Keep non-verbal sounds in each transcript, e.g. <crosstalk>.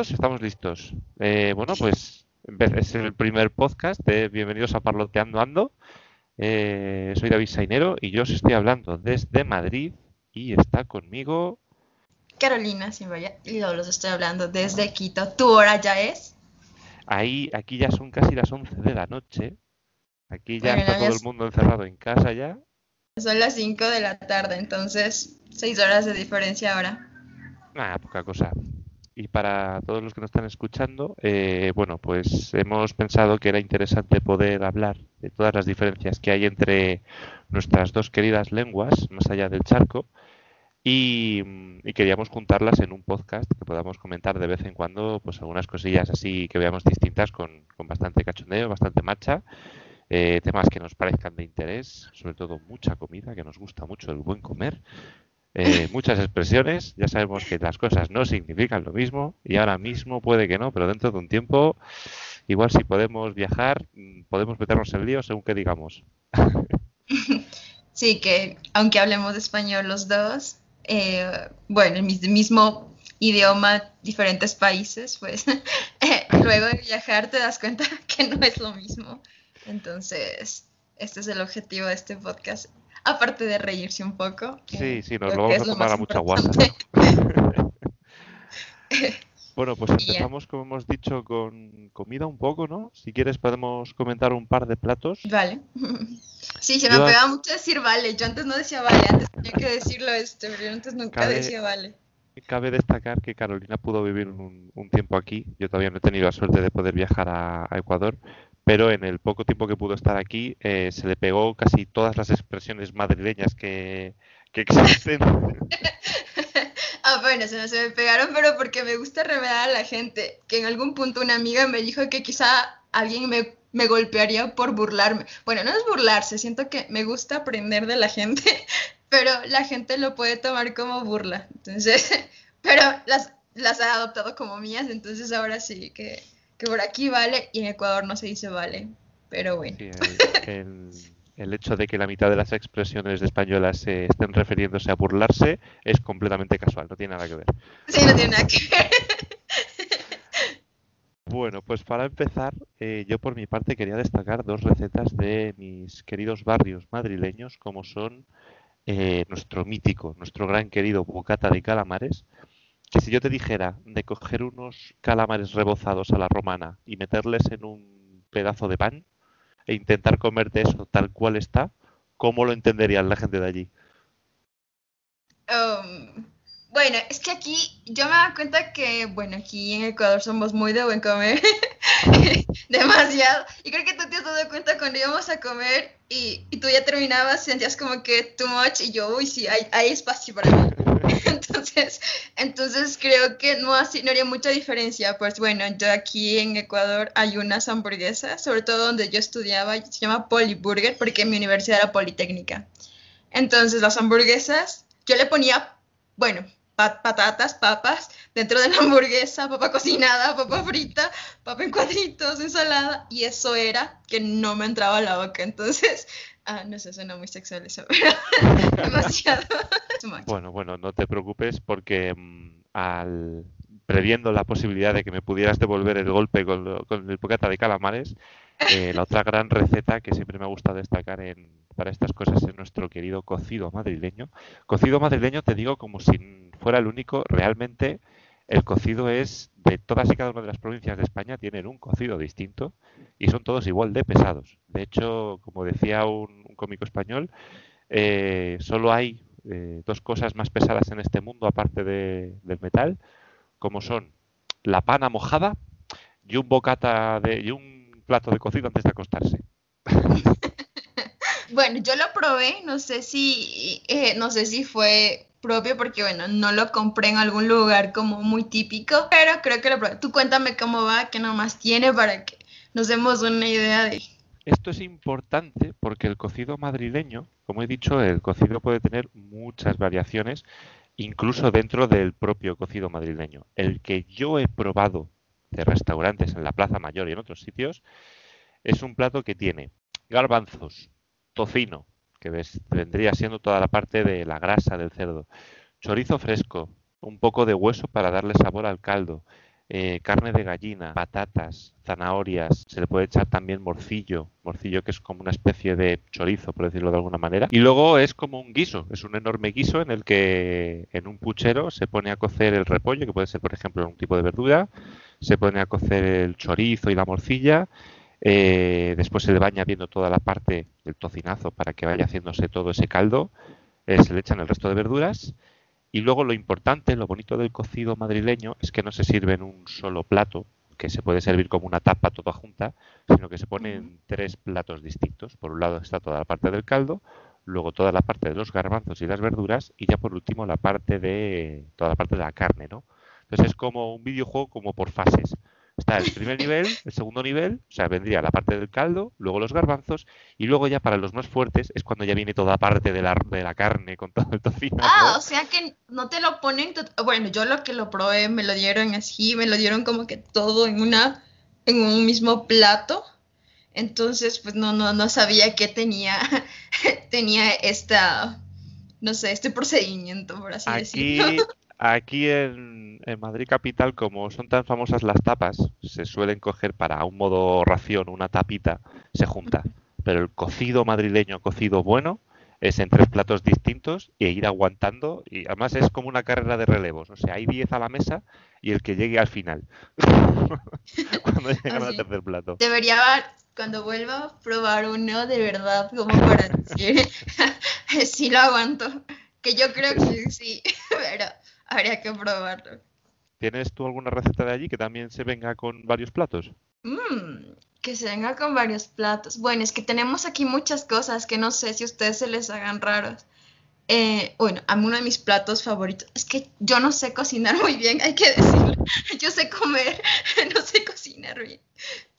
Estamos listos. Eh, bueno, pues es el primer podcast de Bienvenidos a Parloteando Ando. Eh, soy David Sainero y yo os estoy hablando desde Madrid y está conmigo... Carolina Simboya y yo los estoy hablando desde Quito. ¿Tu hora ya es? Ahí, aquí ya son casi las 11 de la noche. Aquí ya está todo el mundo encerrado en casa ya. Son las 5 de la tarde, entonces 6 horas de diferencia ahora. Nada, poca cosa. Y para todos los que nos están escuchando, eh, bueno, pues hemos pensado que era interesante poder hablar de todas las diferencias que hay entre nuestras dos queridas lenguas, más allá del charco, y, queríamos juntarlas en un podcast que podamos comentar de vez en cuando, pues algunas cosillas así que veamos distintas con, con bastante cachondeo, bastante marcha, eh, temas que nos parezcan de interés, sobre todo mucha comida, que nos gusta mucho el buen comer, eh, muchas expresiones. Ya sabemos que las cosas no significan lo mismo y ahora mismo puede que no, pero dentro de un tiempo, igual si podemos viajar, mm, podemos meternos en lío según que digamos. Sí, que aunque hablemos español los dos, eh, bueno, el mismo idioma, diferentes países, pues <laughs> eh, luego de viajar te das cuenta <laughs> que no es lo mismo. Entonces, este es el objetivo de este podcast, aparte de reírse un poco. Sí, eh, sí, nos lo vamos a tomar a mucha guasa. <laughs> <laughs> bueno, pues empezamos, como hemos dicho, con comida un poco, ¿no? Si quieres podemos comentar un par de platos. Vale. <laughs> Sí, se me ha pegado mucho decir vale. Yo antes no decía vale, antes tenía que decirlo este, pero yo antes nunca decía vale. Cabe destacar que Carolina pudo vivir un, tiempo aquí. Yo todavía no he tenido la suerte de poder viajar a Ecuador, pero en el poco tiempo que pudo estar aquí eh, se le pegó casi todas las expresiones madrileñas que, existen. <laughs> ah, bueno, se, me pegaron, pero porque me gusta remedar a la gente. Que en algún punto una amiga me dijo que quizá alguien me, me golpearía por burlarme. Bueno, no es burlarse, siento que me gusta aprender de la gente, <laughs> pero la gente lo puede tomar como burla. Entonces, <laughs> pero las, las ha adoptado como mías, entonces ahora sí que que por aquí vale y en Ecuador no se dice vale, pero bueno. el, hecho de que la mitad de las expresiones españolas se estén refiriéndose a burlarse es completamente casual, no tiene nada que ver. Sí, no tiene nada que ver. Bueno, pues para empezar, eh, yo por mi parte quería destacar dos recetas de mis queridos barrios madrileños, como son eh, nuestro mítico, nuestro gran querido bocata de calamares, que si yo te dijera de coger unos calamares rebozados a la romana y meterles en un pedazo de pan e intentar comerte eso tal cual está, ¿cómo lo entenderían la gente de allí? Um, bueno, es que aquí yo me doy cuenta que, bueno, aquí en Ecuador somos muy de buen comer, <laughs> demasiado. Y creo que tú te has dado cuenta cuando íbamos a comer y, tú ya terminabas, sentías como que too much y yo, uy, sí, hay, hay espacio para mí. <laughs> entonces, entonces creo que no, así, no haría mucha diferencia. Pues bueno, yo aquí en Ecuador hay unas hamburguesas, sobre todo donde yo estudiaba, se llama Polyburger, porque mi universidad era Politécnica. Entonces las hamburguesas, yo le ponía, bueno, patatas, papas dentro de la hamburguesa, papa cocinada, papa frita, papa en cuadritos, ensalada, y eso era que no me entraba a la boca. Entonces, <laughs> ah, no sé, suena muy sexual eso, <laughs> pero demasiado. Bueno, bueno, no te preocupes porque mm, al previendo la posibilidad de que me pudieras devolver el golpe con, el bocata de calamares, eh, <laughs> la otra gran receta que siempre me ha gustado destacar en, para estas cosas es nuestro querido cocido madrileño. Cocido madrileño te digo como si fuera el único, realmente el cocido es de todas y cada una de las provincias de España tienen un cocido distinto y son todos igual de pesados. De hecho, como decía un, cómico español, eh, solo hay eh, dos cosas más pesadas en este mundo aparte del metal, como son la pana mojada y un bocata de, y un plato de cocido antes de acostarse. <laughs> bueno, yo lo probé, no sé si, eh, no sé si fue propio porque bueno, no lo compré en algún lugar como muy típico, pero creo que lo probé. Tú cuéntame cómo va, qué nomás tiene para que nos demos una idea de... Esto es importante porque el cocido madrileño, como he dicho, el cocido puede tener muchas variaciones, incluso dentro del propio cocido madrileño. El que yo he probado de restaurantes en la Plaza Mayor y en otros sitios es un plato que tiene garbanzos, tocino, que vendría siendo toda la parte de la grasa del cerdo, chorizo fresco, un poco de hueso para darle sabor al caldo, eh, carne de gallina, patatas, zanahorias, se le puede echar también morcillo, morcillo que es como una especie de chorizo, por decirlo de alguna manera. Y luego es como un guiso, es un enorme guiso en el que en un puchero se pone a cocer el repollo, que puede ser por ejemplo un tipo de verdura, se pone a cocer el chorizo y la morcilla, eh, después se le va añadiendo toda la parte del tocinazo para que vaya haciéndose todo ese caldo, eh, se le echan el resto de verduras y luego lo importante, lo bonito del cocido madrileño es que no se sirve en un solo plato, que se puede servir como una tapa toda junta, sino que se pone en tres platos distintos. Por un lado está toda la parte del caldo, luego toda la parte de los garbanzos y las verduras y ya por último la parte de toda la parte de la carne, ¿no? Entonces es como un videojuego como por fases. Está el primer nivel, el segundo nivel, o sea, vendría la parte del caldo, luego los garbanzos, y luego ya para los más fuertes es cuando ya viene toda parte de la, de la carne con todo el tocino. Ah, o sea que no te lo ponen, bueno, yo lo que lo probé, me lo dieron así, me lo dieron como que todo en una, en un mismo plato. Entonces, pues no, no, no sabía que tenía, <laughs> tenía esta, no sé, este procedimiento, por así decirlo. <laughs> Aquí en, Madrid Capital, como son tan famosas las tapas, se suelen coger para un modo ración, una tapita, se junta. Pero el cocido madrileño, cocido bueno, es en tres platos distintos e ir aguantando. Y además es como una carrera de relevos. O sea, hay diez a la mesa y el que llegue al final. <laughs> cuando llegan al tercer plato. Debería, cuando vuelva, probar uno de verdad, como para <laughs> decir, <laughs> sí lo aguanto. Que yo creo que sí, pero Habría que probarlo. ¿Tienes tú alguna receta de allí que también se venga con varios platos? Mmm, que se venga con varios platos. Bueno, es que tenemos aquí muchas cosas que no sé si a ustedes se les hagan raros. Eh, bueno, a mí uno de mis platos favoritos es que yo no sé cocinar <laughs> muy bien, hay que decirlo. Yo sé comer, <laughs> no sé cocinar bien.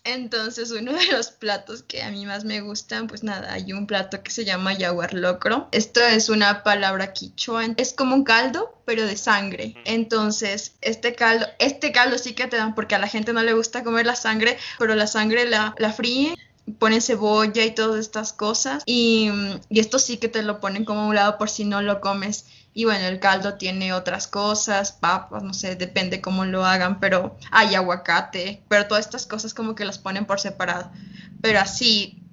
Entonces, uno de los platos que a mí más me gustan, pues nada, hay un plato que se llama yaguar locro. Esto es una palabra quichua, es como un caldo, pero de sangre. Entonces, este caldo, este caldo sí que te dan, porque a la gente no le gusta comer la sangre, pero la sangre la, la fríen ponen cebolla y todas estas cosas y, y, esto sí que te lo ponen como un lado por si no lo comes y bueno, el caldo tiene otras cosas, papas, no sé, depende cómo lo hagan, pero hay aguacate, pero todas estas cosas como que las ponen por separado. Pero así,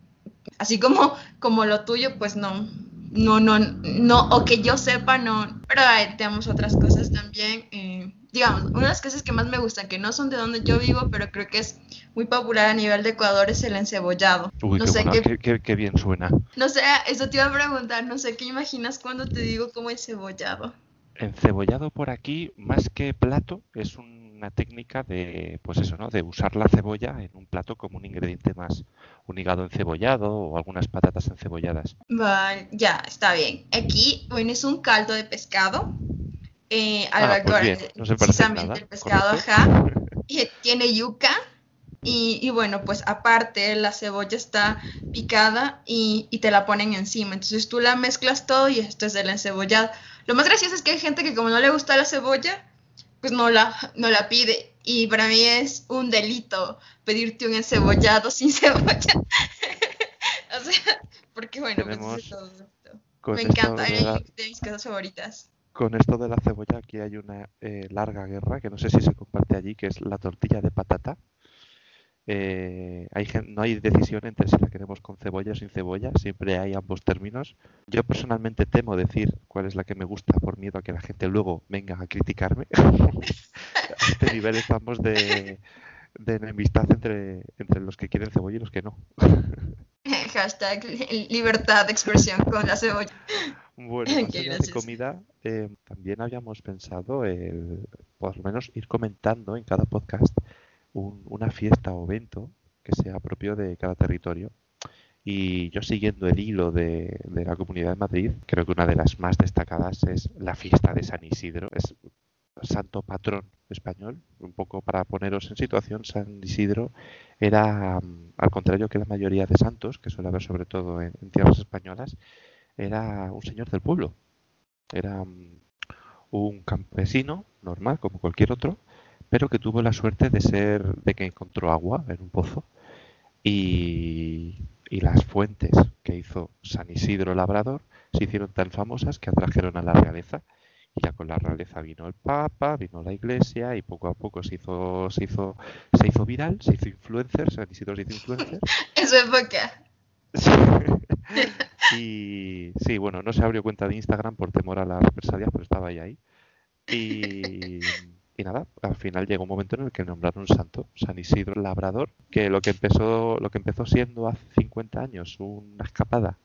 así como, como lo tuyo, pues no, no, no, no, o que yo sepa, no. Pero tenemos otras cosas también. Eh, digamos, una de las cosas que más me gustan, que no son de donde yo vivo, pero creo que es muy popular a nivel de Ecuador, es el encebollado. Uy, no qué, sé qué, qué, bien suena. No sé, eso te iba a preguntar, no sé qué imaginas cuando te digo como encebollado. Encebollado por aquí, más que plato, es una técnica de, pues eso, ¿no? De usar la cebolla en un plato como un ingrediente más, un hígado encebollado o algunas patatas encebolladas. Vale, ya, está bien. Aquí, bueno, es un caldo de pescado eh, ah, pues no precisamente el pescado, ajá, <laughs> y tiene yuca y, bueno, pues aparte la cebolla está picada y, te la ponen encima, entonces tú la mezclas todo y esto es el encebollado. Lo más gracioso es que hay gente que como no le gusta la cebolla, pues no la, no la pide y para mí es un delito pedirte un encebollado sin <laughs> cebolla. <laughs> o sea, porque bueno, pues todo Me encanta, es de mis cosas favoritas con esto de la cebolla aquí hay una eh, larga guerra que no sé si se comparte allí, que es la tortilla de patata. Eh, hay, no hay decisión entre si la queremos con cebolla o sin cebolla, siempre hay ambos términos. Yo personalmente temo decir cuál es la que me gusta por miedo a que la gente luego venga a criticarme. <laughs> a este nivel estamos de, de enemistad entre, entre los que quieren cebolla y los que no. <laughs> Hashtag libertad de expresión con la cebolla. Bueno, <laughs> de comida, eh, también habíamos pensado, el, por lo menos ir comentando en cada podcast una fiesta o evento que sea propio de cada territorio. Y yo siguiendo el hilo de, la Comunidad de Madrid, creo que una de las más destacadas es la fiesta de San Isidro. Es santo patrón español. Un poco para poneros en situación, San Isidro era, mm, al contrario que la mayoría de santos, que suele haber sobre todo en tierras españolas, era un señor del pueblo. Era mm, un campesino normal, como cualquier otro, pero que tuvo la suerte de ser, de que encontró agua en un pozo y, y las fuentes que hizo San Isidro Labrador se hicieron tan famosas que atrajeron a la realeza Y ya con la realeza vino el Papa, vino la Iglesia y poco a poco se hizo, se hizo, se hizo viral, se hizo influencer, San Isidro se hizo influencer. <laughs> Es época. <laughs> y sí, bueno, no se abrió cuenta de Instagram por temor a las represalias, pero estaba ahí. ahí. Y, y nada, al final llegó un momento en el que nombraron un santo, San Isidro Labrador, que lo que empezó, lo que empezó siendo hace 50 años una escapada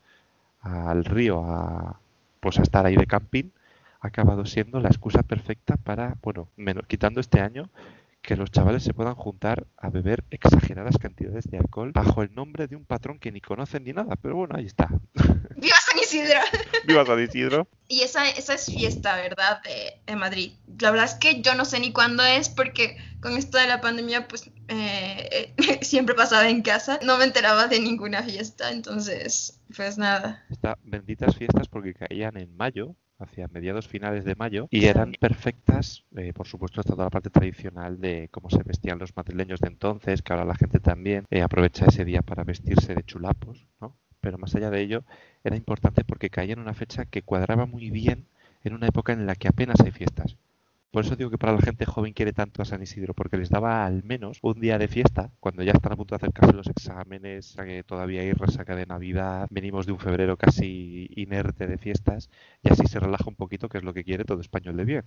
al río a pues a estar ahí de camping, ha acabado siendo la excusa perfecta para, bueno, menos, quitando este año, que los chavales se puedan juntar a beber exageradas cantidades de alcohol bajo el nombre de un patrón que ni conocen ni nada, pero bueno, ahí está. ¡Viva <laughs> <laughs> San <laughs> Isidro! ¡Viva San Isidro! Y esa, esa es fiesta, ¿verdad? De, de, Madrid. La verdad es que yo no sé ni cuándo es porque con esto de la pandemia, pues eh, <laughs> siempre pasaba en casa. No me enteraba de ninguna fiesta, entonces, pues nada. Estas benditas fiestas porque caían en mayo, hacia mediados finales de mayo y eran perfectas, eh, por supuesto, toda la parte tradicional de cómo se vestían los madrileños de entonces, que ahora la gente también eh, aprovecha ese día para vestirse de chulapos, ¿no? Pero más allá de ello, era importante porque caía en una fecha que cuadraba muy bien en una época en la que apenas hay fiestas. Por eso digo que para la gente joven quiere tanto a San Isidro, porque les daba al menos un día de fiesta, cuando ya están a punto de acercarse los exámenes, que todavía hay resaca de Navidad, venimos de un febrero casi inerte de fiestas, y así se relaja un poquito, que es lo que quiere todo español de bien.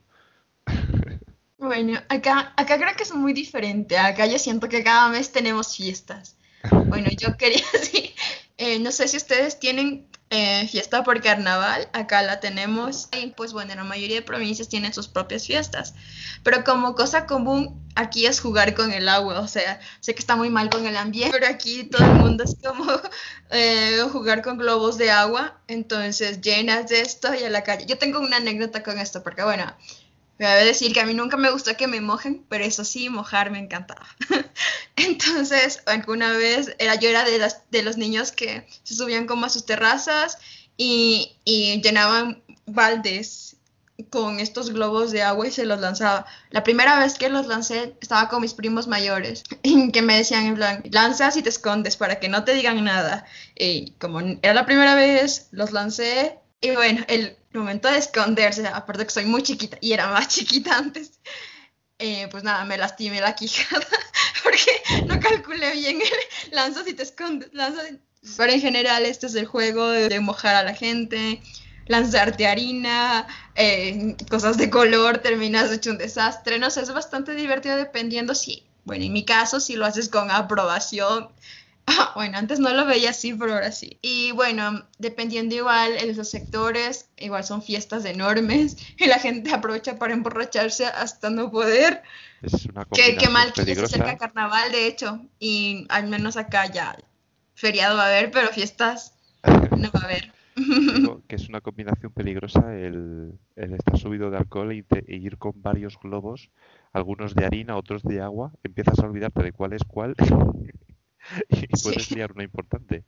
Bueno, acá, acá creo que es muy diferente. Acá yo siento que cada mes tenemos fiestas. <laughs> Bueno, yo quería <laughs> decir, eh, no sé si ustedes tienen eh, fiesta por carnaval, acá la tenemos. Y pues bueno, la mayoría de provincias tienen sus propias fiestas. Pero como cosa común, aquí es jugar con el agua. O sea, sé que está muy mal con el ambiente, pero aquí todo el mundo es como <laughs> eh, jugar con globos de agua. Entonces llenas de esto y a la calle. Yo tengo una anécdota con esto, porque bueno, me voy a decir que a mí nunca me gustó que me mojen, pero eso sí, mojar me encantaba. <laughs> Entonces, alguna vez era, yo era de, los niños que se subían como a sus terrazas y, y llenaban baldes con estos globos de agua y se los lanzaba. La primera vez que los lancé estaba con mis primos mayores, <laughs> que me decían en plan, lanzas y te escondes para que no te digan nada. Y como era la primera vez, los lancé y bueno, el momento de esconderse, aparte que soy muy chiquita y era más <laughs> chiquita antes, eh, pues nada, me lastimé la quijada <laughs> porque no calculé bien el lanzas y te escondes, lanzas. Pero en general este es el juego de, mojar a la gente, lanzarte harina, eh, cosas de color, terminas hecho un desastre, no sé, es bastante divertido dependiendo si, bueno, en mi caso, si lo haces con aprobación <laughs> bueno, antes no lo veía así, pero ahora sí. Y bueno, dependiendo igual en los sectores, igual son fiestas enormes <laughs> y la gente aprovecha para emborracharse hasta no poder. Es una qué, qué mal que se acerca carnaval, de hecho, y al menos acá ya feriado va a haber, pero fiestas <laughs> no va a haber. Digo que es una combinación peligrosa el, el estar subido de alcohol te, e ir con varios globos, algunos de harina, otros de agua, empiezas a olvidarte de cuál es cuál <laughs> y puedes Sí. liar una importante.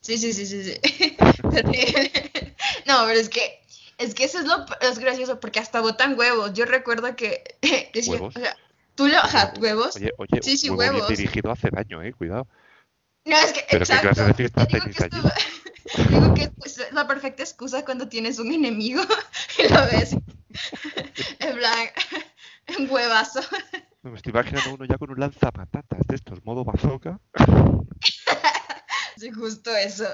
Sí, sí, sí, sí, sí. <laughs> <laughs> No, pero es que, es que eso es lo es gracioso, porque hasta botan huevos. Yo recuerdo que, ¿Huevos? o sea, tú lo, huevos. Oye, oye, Sí, sí, huevo huevos. dirigido hace daño, eh, cuidado. No, es que, Pero qué exacto. clase de fiesta Yo digo tenéis que allí. esto- digo que es la perfecta excusa cuando tienes un enemigo y lo ves en huevazo. Me estoy imaginando uno ya con un lanzapatatas de estos, modo bazooka. <laughs> Sí, justo eso.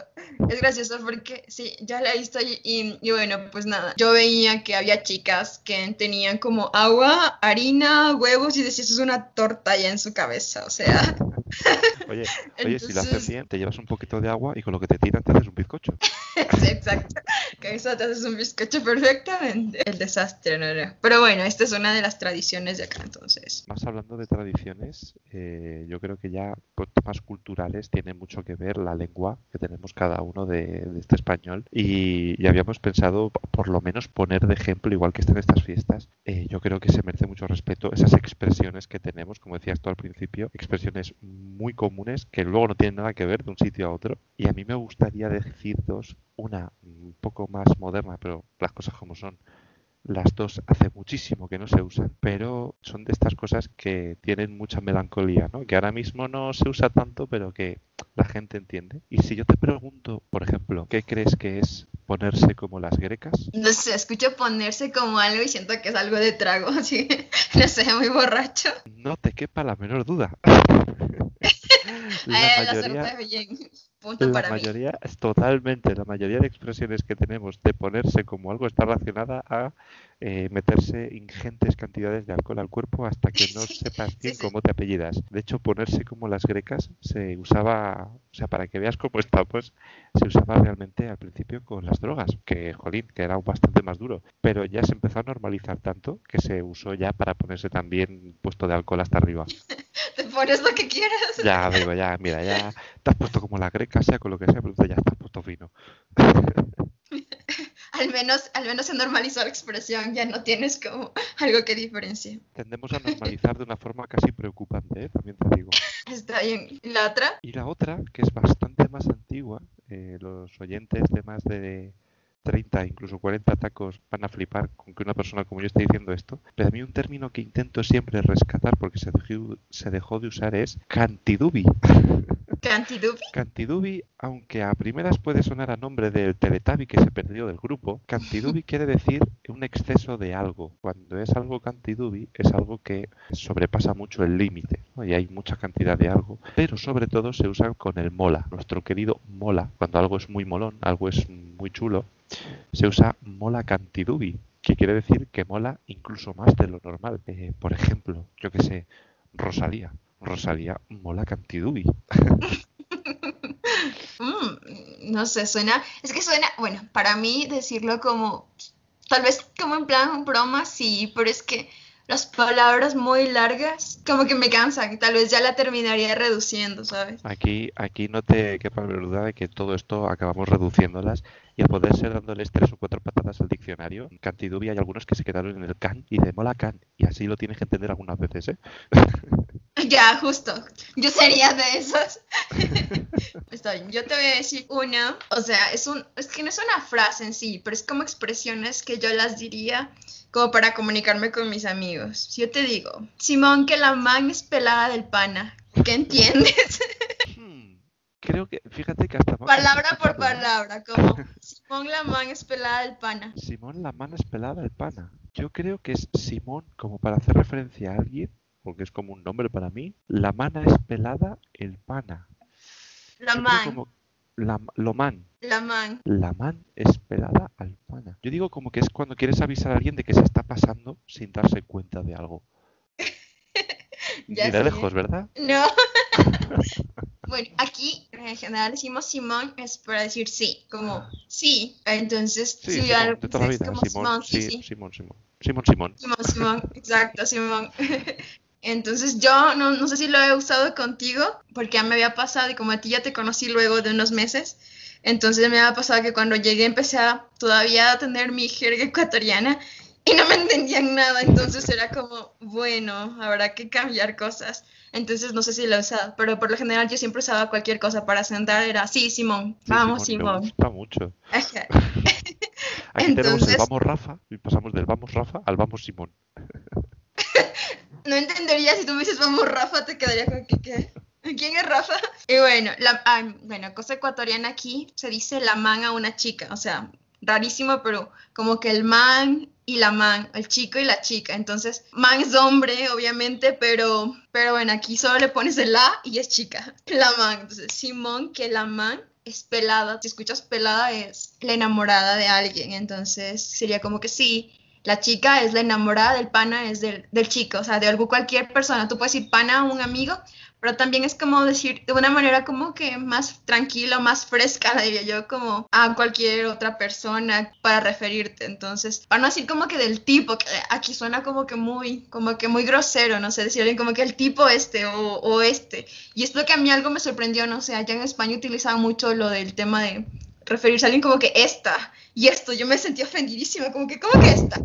Es gracioso porque sí, ya la he visto y, y, y bueno, pues nada. Yo veía que había chicas que tenían como agua, harina, huevos y decías, eso es una torta ya en su cabeza. O sea, <laughs> Oye, oye, si lo haces Entonces- bien, te llevas un poquito de agua y con lo que te tiran te haces un bizcocho. <laughs> exacto. Que eso te haces un bizcocho perfectamente. El desastre, no, no. Pero bueno, esta es una de las tradiciones de acá, entonces. Más hablando de tradiciones, eh, yo creo que ya por temas culturales tiene mucho que ver la lengua que tenemos cada uno de, de este español y, y habíamos pensado por lo menos poner de ejemplo, igual que están estas fiestas, eh, yo creo que se merece mucho respeto esas expresiones que tenemos, como decías tú al principio, expresiones muy comunes que luego no tienen nada que ver de un sitio a otro y a mí me gustaría decir dos, una un poco más moderna, pero las cosas como son. Las dos hace muchísimo que no se usan, pero son de estas cosas que tienen mucha melancolía, ¿no? Que ahora mismo no se usa tanto, pero que la gente entiende. Y si yo te pregunto, por ejemplo, ¿qué crees que es ponerse como las grecas. No sé, escucho ponerse como algo y siento que es algo de trago, <laughs> así, no sé, muy borracho. No te quepa la menor duda. <laughs> la mayoría, la bien. <laughs> Punto la para mayoría mí. es totalmente, la mayoría de expresiones que tenemos de ponerse como algo está relacionada a eh, meterse ingentes cantidades de alcohol al cuerpo hasta que no <laughs> sepas bien cómo te apellidas. De hecho, ponerse como las grecas se usaba, o sea, para que veas cómo <laughs> está, pues se usaba realmente al principio con las drogas, que, jolín, que era bastante más duro. Pero ya se empezó a normalizar tanto que se usó ya para ponerse también puesto de alcohol hasta arriba. <laughs> Te pones lo que quieras. Ya, digo, ya, mira, ya te has puesto como la greca, sea con lo que sea, pero ya estás puesto fino. Al menos, al menos se normalizó la expresión, ya no tienes como algo que diferencie. Tendemos a normalizar de una forma casi preocupante, ¿eh? también te digo. <laughs> Está bien. ¿Y la otra? Y la otra, que es bastante más antigua, eh, los oyentes de más de 30, incluso 40 tacos van a flipar con que una persona como yo esté diciendo esto. Pero a mí un término que intento siempre rescatar porque se dejó, se dejó de usar es cantidubi. <laughs> ¿Cantidubi? Cantidubi, aunque a primeras puede sonar a nombre del teletabi que se perdió del grupo, cantidubi <laughs> quiere decir un exceso de algo. Cuando es algo cantidubi es algo que sobrepasa mucho el límite ¿no? y hay mucha cantidad de algo. Pero sobre todo se usa con el mola, nuestro querido mola, cuando algo es muy molón, algo es muy chulo se usa mola cantidubi, que quiere decir que mola incluso más de lo normal. Eh, por ejemplo, yo que sé, Rosalía. Rosalía mola cantidubi. <laughs> mm, no sé, suena. Es que suena. Bueno, para mí decirlo como. Tal vez como en plan broma, sí, pero es que las palabras muy largas como que me cansan, tal vez ya la terminaría reduciendo, ¿sabes? Aquí, aquí no te quepa la duda de que todo esto acabamos reduciéndolas y al poder ser dándoles tres o cuatro patadas al diccionario, en Cantidubia hay algunos que se quedaron en el can y de mola can, y así lo tienes que entender algunas veces, ¿eh? <laughs> <laughs> Ya, justo. Yo sería de esos. <laughs> Está bien. Yo te voy a decir una. O sea, es un. Es que no es una frase en sí, pero es como expresiones que yo las diría como para comunicarme con mis amigos. Si yo te digo, Simón, que la man es pelada del pana, ¿qué entiendes? <laughs> Hmm, creo que, fíjate que hasta... Palabra por palabra, como Simón la man es pelada del pana. Simón la man es pelada del pana. Yo creo que es Simón como para hacer referencia a alguien, porque es como un nombre para mí. La mana es pelada el pana. La man. La, lo man. La man. La man es pelada al pana. Yo digo como que es cuando quieres avisar a alguien de que se está pasando sin darse cuenta de algo. <laughs> ya Mira lejos, ¿verdad? No. <laughs> <laughs> bueno, aquí en general decimos Simón es para decir sí, como sí. Entonces, Sí, si Simón, de toda la vida. Simón, sí, sí. Simón, Simón. Simón, Simón. Simón, Simón, exacto, Simón. Entonces yo no, no sé si lo he usado contigo, porque ya me había pasado y como a ti ya te conocí luego de unos meses, entonces me había pasado que cuando llegué empecé a todavía a tener mi jerga ecuatoriana y no me entendían nada, entonces era como, bueno, habrá que cambiar cosas. Entonces no sé si lo he usado, pero por lo general yo siempre usaba cualquier cosa para sentar, era, sí, Simón, Sí, vamos, Simón, Me Simón. gusta mucho. <laughs> Aquí tenemos el Entonces- vamos Rafa y pasamos del vamos Rafa al vamos Simón. <laughs> No entendería si tú me dices vamos Rafa, te quedaría con que qué. ¿Quién es Rafa? Y bueno, la, ah, bueno, cosa ecuatoriana aquí se dice la man a una chica, o sea, rarísimo, pero como que el man y la man, el chico y la chica. Entonces, man es hombre, obviamente, pero, pero bueno, aquí solo le pones el la y es chica. <laughs> La man. Entonces, Simón, que la man es pelada. Si escuchas pelada, es la enamorada de alguien. Entonces, sería como que sí, la chica es la enamorada del pana, es del, del chico, o sea, de algo, cualquier persona. Tú puedes decir pana a un amigo, pero también es como decir de una manera como que más tranquila, más fresca, <laughs> diría yo, como a cualquier otra persona para referirte. Entonces, para no decir como que del tipo, que aquí suena como que muy, como que muy grosero, no sé, decir como que el tipo este o, o este. Y es lo que a mí algo me sorprendió, no sé, allá en España utilizaban mucho lo del tema de referirse a alguien como que esta y esto. Yo me sentí ofendidísima, como que, ¿cómo que esta?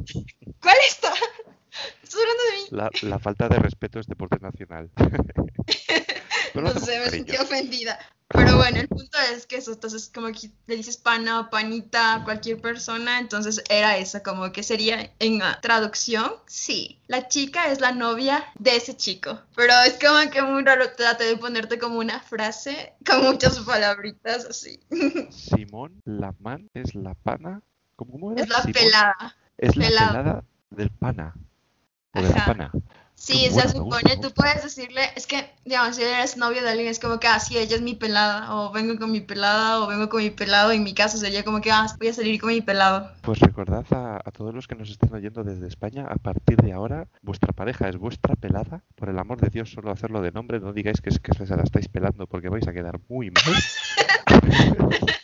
¿Cuál esta? <laughs> ¿Estás hablando de mí? La, la falta de respeto es deporte nacional. <laughs> no sé, me sentí ofendida. Pero bueno, el punto es que eso, entonces como que le dices pana o panita a cualquier persona, entonces era eso, como que sería en traducción, sí, la chica es la novia de ese chico, pero es como que muy raro trate de ponerte como una frase con muchas palabritas así. <laughs> Simón, la man es la pana, ¿cómo, era? Es la pelada. Es la pelada del pana, o de la pana. Sí, se supone, tú puedes decirle, es que, digamos, si eres novio de alguien, es como que, ah, sí, ella es mi pelada, o vengo con mi pelada, o vengo con mi pelado, en mi caso sería como que, ah, voy a salir con mi pelado. Pues recordad a, todos los que nos estén oyendo desde España, a partir de ahora, vuestra pareja es vuestra pelada, por el amor de Dios, solo hacerlo de nombre, no digáis que es que se la estáis pelando, porque vais a quedar muy mal. <laughs>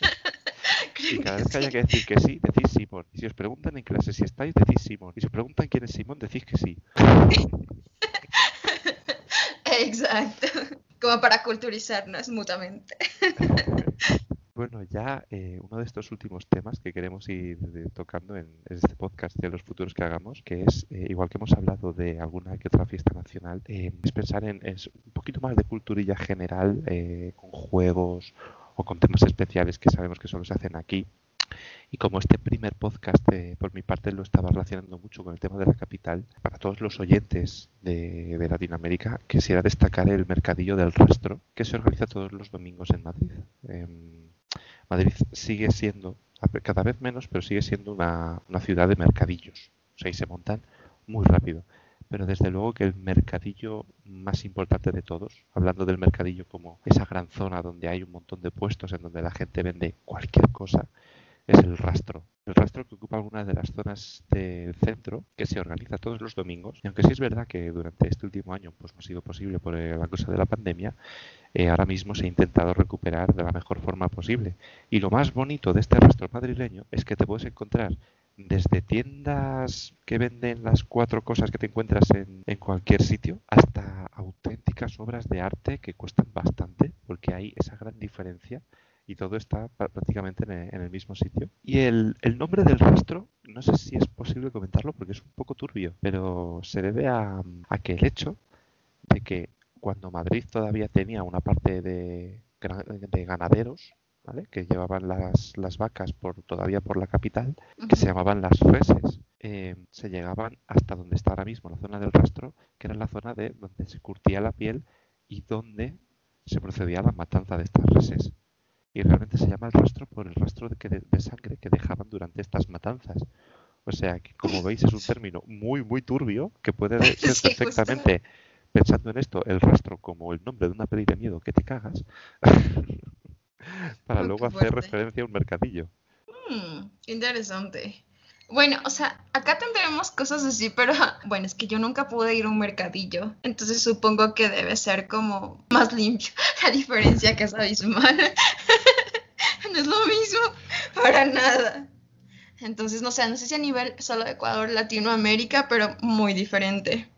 Y <laughs> cada vez que haya que decir que sí, decís Simón. Y si os preguntan en clase si estáis, decís Simón. Y si os preguntan quién es Simón, decís que sí. <laughs> Exacto. Como para culturizarnos mutuamente. <laughs> Bueno, ya eh, uno de estos últimos temas que queremos ir tocando en, este podcast de los futuros que hagamos, que es, eh, igual que hemos hablado de alguna que otra fiesta nacional, eh, es pensar en, en, un poquito más de culturilla general, con juegos o con temas especiales que sabemos que solo se hacen aquí. Y como este primer podcast, eh, por mi parte, lo estaba relacionando mucho con el tema de la capital, para todos los oyentes de, Latinoamérica, quisiera destacar el Mercadillo del Rastro, que se organiza todos los domingos en Madrid. Em, Madrid sigue siendo, cada vez menos, pero sigue siendo una, una ciudad de mercadillos. O sea, y se montan muy rápido pero desde luego que el mercadillo más importante de todos, hablando del mercadillo como esa gran zona donde hay un montón de puestos en donde la gente vende cualquier cosa, es el rastro. El rastro que ocupa alguna de las zonas del centro, que se organiza todos los domingos. Y aunque sí es verdad que durante este último año pues, no ha sido posible por la cosa de la pandemia, eh, ahora mismo se ha intentado recuperar de la mejor forma posible. Y lo más bonito de este rastro madrileño es que te puedes encontrar desde tiendas que venden las cuatro cosas que te encuentras en, cualquier sitio hasta auténticas obras de arte que cuestan bastante porque hay esa gran diferencia y todo está prácticamente en el, mismo sitio. Y el, nombre del rastro, no sé si es posible comentarlo porque es un poco turbio, pero se debe a, a que el hecho de que cuando Madrid todavía tenía una parte de, de ganaderos, que llevaban las, las, vacas por todavía por la capital, que se llamaban las reses. Eh, se llegaban hasta donde está ahora mismo la zona del rastro, que era la zona de donde se curtía la piel y donde se procedía a la matanza de estas reses. Y realmente se llama el rastro por el rastro de, de sangre que dejaban durante estas matanzas. O sea que, como veis, es un <laughs> término muy, muy turbio que puede <laughs> ser perfectamente, pensando en esto, el rastro como el nombre de una peli de miedo que te cagas. <laughs> para luego hacer referencia a un mercadillo. Hmm, interesante. Bueno, o sea, acá tendremos cosas así, pero <laughs> bueno, es que yo nunca pude ir a un mercadillo, entonces supongo que debe ser como más limpio, <laughs> la diferencia que es abismal. <laughs> no es lo mismo, para nada. Entonces, no sé, no sé si a nivel solo de Ecuador, Latinoamérica, pero muy diferente.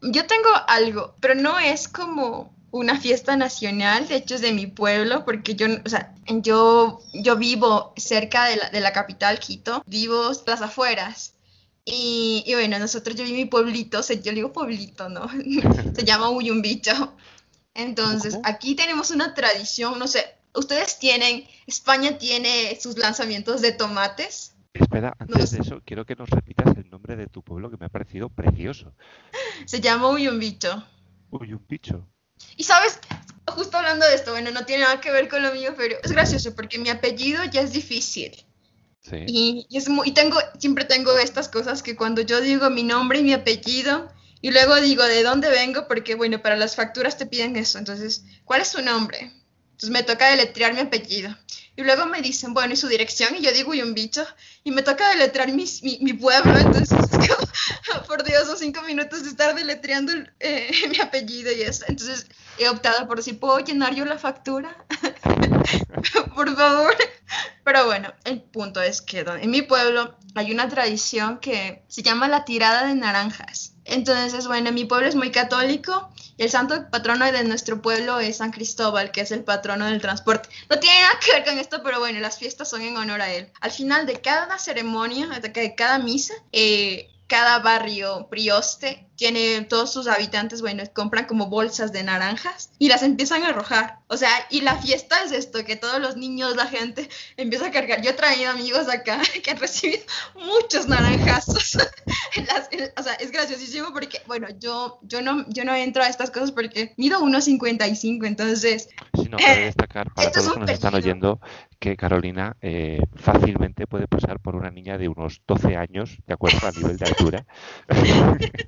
Yo tengo algo, pero no es como una fiesta nacional, de hecho es de mi pueblo, porque yo, o sea, yo, yo vivo cerca de la, de la capital, Quito, vivo las afueras. Y, y, bueno, nosotros, yo vi mi pueblito, o sea, yo digo pueblito, ¿no? <laughs> Se llama Uyumbicho. Entonces, aquí tenemos una tradición, no sé, ustedes tienen, España tiene sus lanzamientos de tomates. Espera, antes de eso, quiero que nos repitas el nombre de tu pueblo que me ha parecido precioso. Se llama Uyumbicho. Uyumbicho. Y sabes, justo hablando de esto, bueno, no tiene nada que ver con lo mío, pero es gracioso porque mi apellido ya es difícil. Sí. Y, es muy, y tengo, siempre tengo estas cosas que cuando yo digo mi nombre y mi apellido, y luego digo de dónde vengo, porque bueno, para las facturas te piden eso. Entonces, ¿cuál es su nombre? Entonces me toca deletrear mi apellido. Y luego me dicen, bueno, ¿y su dirección? Y yo digo, y un bicho. Y me toca deletrear mi, mi, pueblo. Entonces, es como, <laughs> por Dios, son cinco minutos de estar deletreando eh, <laughs> mi apellido y eso. Entonces, he optado por si puedo llenar yo la factura. <laughs> por favor. Pero bueno, el punto es que en mi pueblo hay una tradición que se llama la tirada de naranjas. Entonces, bueno, mi pueblo es muy católico y el santo patrono de nuestro pueblo es San Cristóbal, que es el patrono del transporte. No tiene nada que ver con esto, pero bueno, las fiestas son en honor a él. Al final de cada ceremonia, de cada misa, eh, cada barrio prioste tiene todos sus habitantes, bueno, compran como bolsas de naranjas y las empiezan a arrojar. O sea, y la fiesta es esto, que todos los niños, la gente empieza a cargar. Yo he traído amigos acá <laughs> que han recibido muchos naranjazos. <laughs> o sea, es graciosísimo porque, bueno, yo, yo, no, yo no entro a estas cosas porque mido 1,55, entonces... Sí, no, cabe destacar para todos los que nos están oyendo que Carolina eh, fácilmente puede pasar por una niña de unos 12 años, de acuerdo a nivel de altura. <laughs>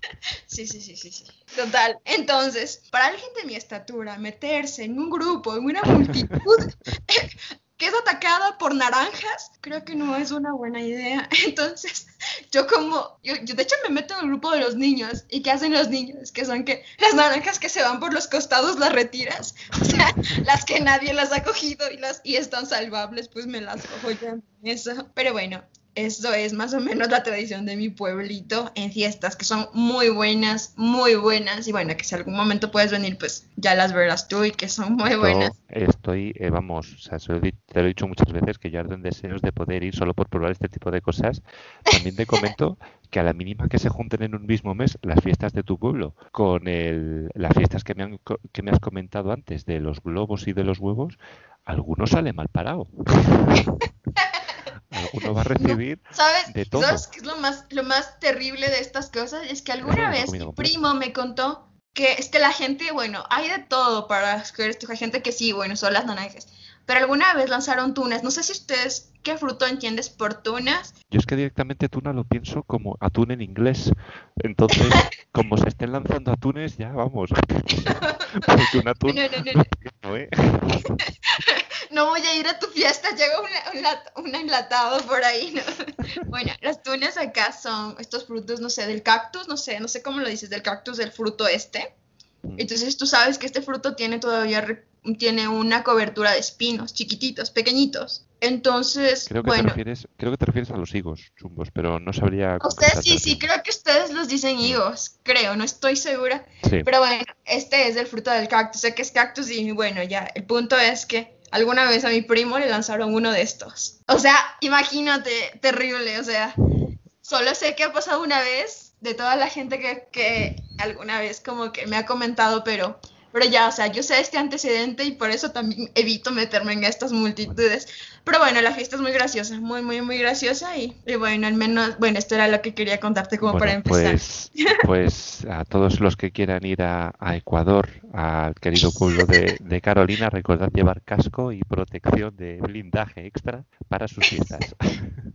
Sí, sí, sí, sí, sí. Total. Entonces, para alguien de mi estatura, meterse en un grupo, en una multitud <laughs> que es atacada por naranjas, creo que no es una buena idea. <laughs> Entonces, yo como, yo, de hecho me meto en el grupo de los niños. ¿Y qué hacen los niños? Que son que las naranjas que se van por los costados las retiras. <laughs> O sea, las que nadie las ha cogido y, las, y están salvables, pues me las cojo yo. Eso. Pero bueno, eso es más o menos la tradición de mi pueblito en fiestas, que son muy buenas, muy buenas. Y bueno, que si algún momento puedes venir, pues ya las verás tú y que son muy buenas. estoy, eh, vamos, o sea, te lo he dicho muchas veces que yo ardo en deseos de poder ir solo por probar este tipo de cosas. También te comento <laughs> que a la mínima que se junten en un mismo mes las fiestas de tu pueblo con el, las fiestas que me, han, que me has comentado antes de los globos y de los huevos, algunos sale mal parado. <laughs> uno va a recibir ¿sabes? de todo. ¿Sabes qué es lo más, lo más terrible de estas cosas? Es que alguna vez mi primo me contó que es que la gente, bueno, hay de todo para escoger esto. Hay gente que sí, bueno, son las naranjas. Pero alguna vez lanzaron tunas. No sé si ustedes qué fruto entiendes por tunas. Yo es que directamente tuna lo pienso como atún en inglés. Entonces, <laughs> como se estén lanzando atunes, ya vamos. <laughs> <laughs> Porque un atún. No, no, no. No. voy a ir a tu fiesta, llega un enlatado por ahí, ¿no? <laughs> Bueno, las tunas acá son estos frutos, no sé, del cactus, no sé, no sé cómo lo dices, del cactus, del fruto este. Mm. Entonces tú sabes que este fruto tiene todavía tiene una cobertura de espinos chiquititos, pequeñitos. Entonces, creo que bueno. Te refieres, creo que te refieres a los higos chumbos, pero no sabría. Ustedes sí, sí, creo que ustedes los dicen mm. higos, creo, no estoy segura. Pero bueno, este es el fruto del cactus, sé que es cactus y bueno, ya, el punto es que alguna vez a mi primo le lanzaron uno de estos. O sea, imagínate, terrible, o sea, solo sé que ha pasado una vez de toda la gente que, que alguna vez como que me ha comentado, pero pero ya, o sea, yo sé este antecedente y por eso también evito meterme en estas multitudes. Pero bueno, la fiesta es muy graciosa, muy, muy, muy graciosa y, bueno, al menos, bueno, esto era lo que quería contarte como para empezar. Pues, pues a todos los que quieran ir a, Ecuador, al querido pueblo de, de, Carolina, recordad llevar casco y protección de blindaje extra para sus fiestas. <laughs>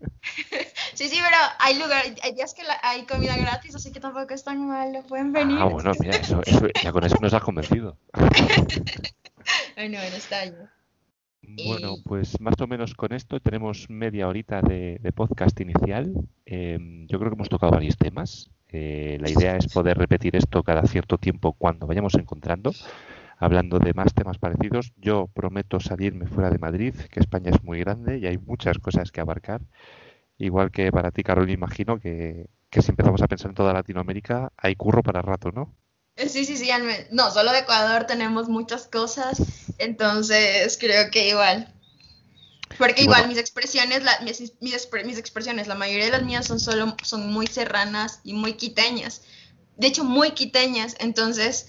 Sí, sí, pero hay lugar, hay días que hay comida gratis, así que tampoco es tan malo, pueden venir. Ah, bueno, mira, eso, eso, ya con eso nos has convencido. <laughs> bueno, bueno, está bien. Bueno, pues más o menos con esto tenemos media horita de, podcast inicial. Em, yo creo que hemos tocado varios temas. Eh, la idea es poder repetir esto cada cierto tiempo cuando vayamos encontrando, hablando de más temas parecidos. Yo prometo salirme fuera de Madrid, que España es muy grande y hay muchas cosas que abarcar. Igual que para ti, Carol, imagino que, si empezamos a pensar en toda Latinoamérica, hay curro para rato, ¿no? Eh, sí, sí, sí. No, solo de Ecuador tenemos muchas cosas, entonces creo que igual. Porque igual mis expresiones, la, mis, mis, expresiones, la mayoría de las mías son solo, son muy serranas y muy quiteñas. De hecho, muy quiteñas, entonces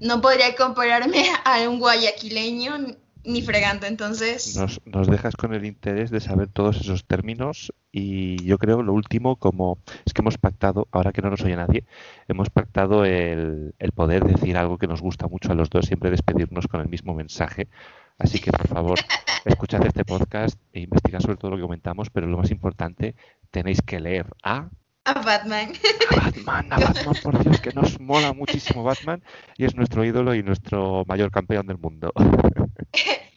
no podría compararme <laughs> a un guayaquileño ni fregando, entonces... Nos, nos, dejas con el interés de saber todos esos términos y yo creo lo último como es que hemos pactado, ahora que no nos oye nadie, hemos pactado el, el poder decir algo que nos gusta mucho a los dos, siempre despedirnos con el mismo mensaje. Así que por favor, <laughs> escuchad este podcast e investigad sobre todo lo que comentamos, pero lo más importante, tenéis que leer a a Batman. A Batman, a Batman, por Dios, que nos mola muchísimo Batman y es nuestro ídolo y nuestro mayor campeón del mundo.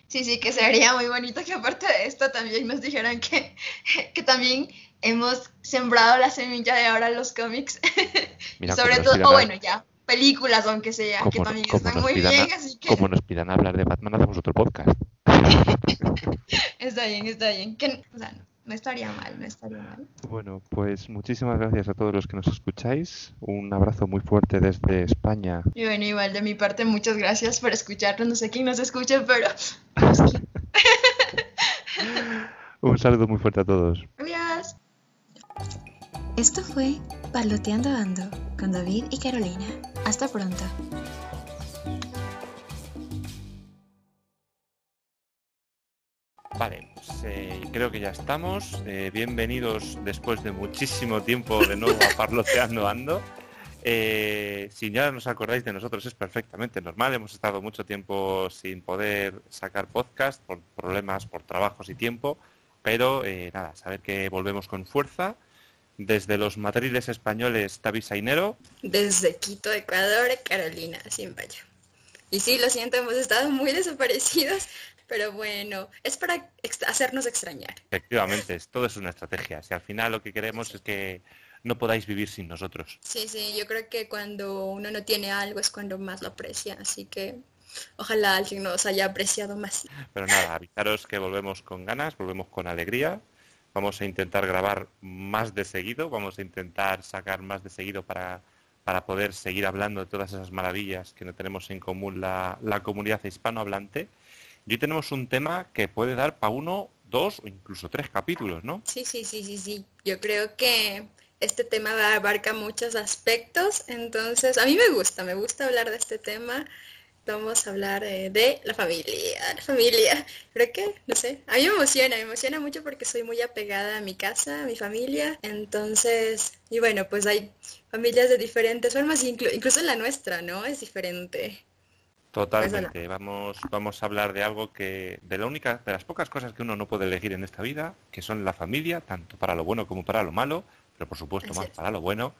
Sí, sí, que sería muy bonito que aparte de esto también nos dijeran que, <laughs> que también hemos sembrado la semilla de ahora los cómics. <laughs> sobre todo, o bueno, ya, películas, aunque sea, que también están muy bien. Así que... Como nos pidan hablar de Batman, hacemos otro podcast. <laughs> está bien, está bien. Que, o sea, no no estaría mal, no estaría mal. Bueno, pues muchísimas gracias a todos los que nos escucháis. Un abrazo muy fuerte desde España. Y bueno, igual de mi parte, muchas gracias por escucharnos. No sé quién nos escucha, pero... <laughs> Un saludo muy fuerte a todos. Adiós. Esto fue Parloteando Ando con David y Carolina. Hasta pronto. Vale, pues eh, creo que ya estamos. Eh, bienvenidos después de muchísimo tiempo de nuevo a Parloteando Ando. Eh, si ya nos acordáis de nosotros es perfectamente normal. Hemos estado mucho tiempo sin poder sacar podcast por problemas, por trabajos y tiempo. Pero nada, saber que volvemos con fuerza desde los madriles españoles, David Sainero. Desde Quito, Ecuador, Carolina vaya. Y sí, lo siento, hemos estado muy desaparecidos, pero bueno, es para hacernos extrañar. Efectivamente, todo es una estrategia. Si al final lo que queremos es que no podáis vivir sin nosotros. Sí, sí, yo creo que cuando uno no tiene algo es cuando más lo aprecia, así que ojalá alguien nos haya apreciado más. Pero nada, avisaros que volvemos con ganas, volvemos con alegría Vamos a intentar grabar más de seguido, vamos a intentar sacar más de seguido para, para poder seguir hablando de todas esas maravillas que no tenemos en común la, comunidad hispanohablante. Hoy tenemos un tema que puede dar para uno, dos o incluso tres capítulos, ¿no? Sí, sí, sí, sí, sí. Yo creo que este tema abarca muchos aspectos, entonces a mí me gusta, me gusta hablar de este tema vamos a hablar eh, de la familia, la familia. Creo que, no sé, a mí me emociona, me emociona mucho porque soy muy apegada a mi casa, a mi familia. Entonces, y bueno, pues hay familias de diferentes formas, incluso la nuestra, ¿no? Es diferente. Totalmente. Vamos, vamos a hablar de algo que, de la única, de las pocas cosas que uno no puede elegir en esta vida, que son la familia, tanto para lo bueno como para lo malo, pero por supuesto más para lo bueno.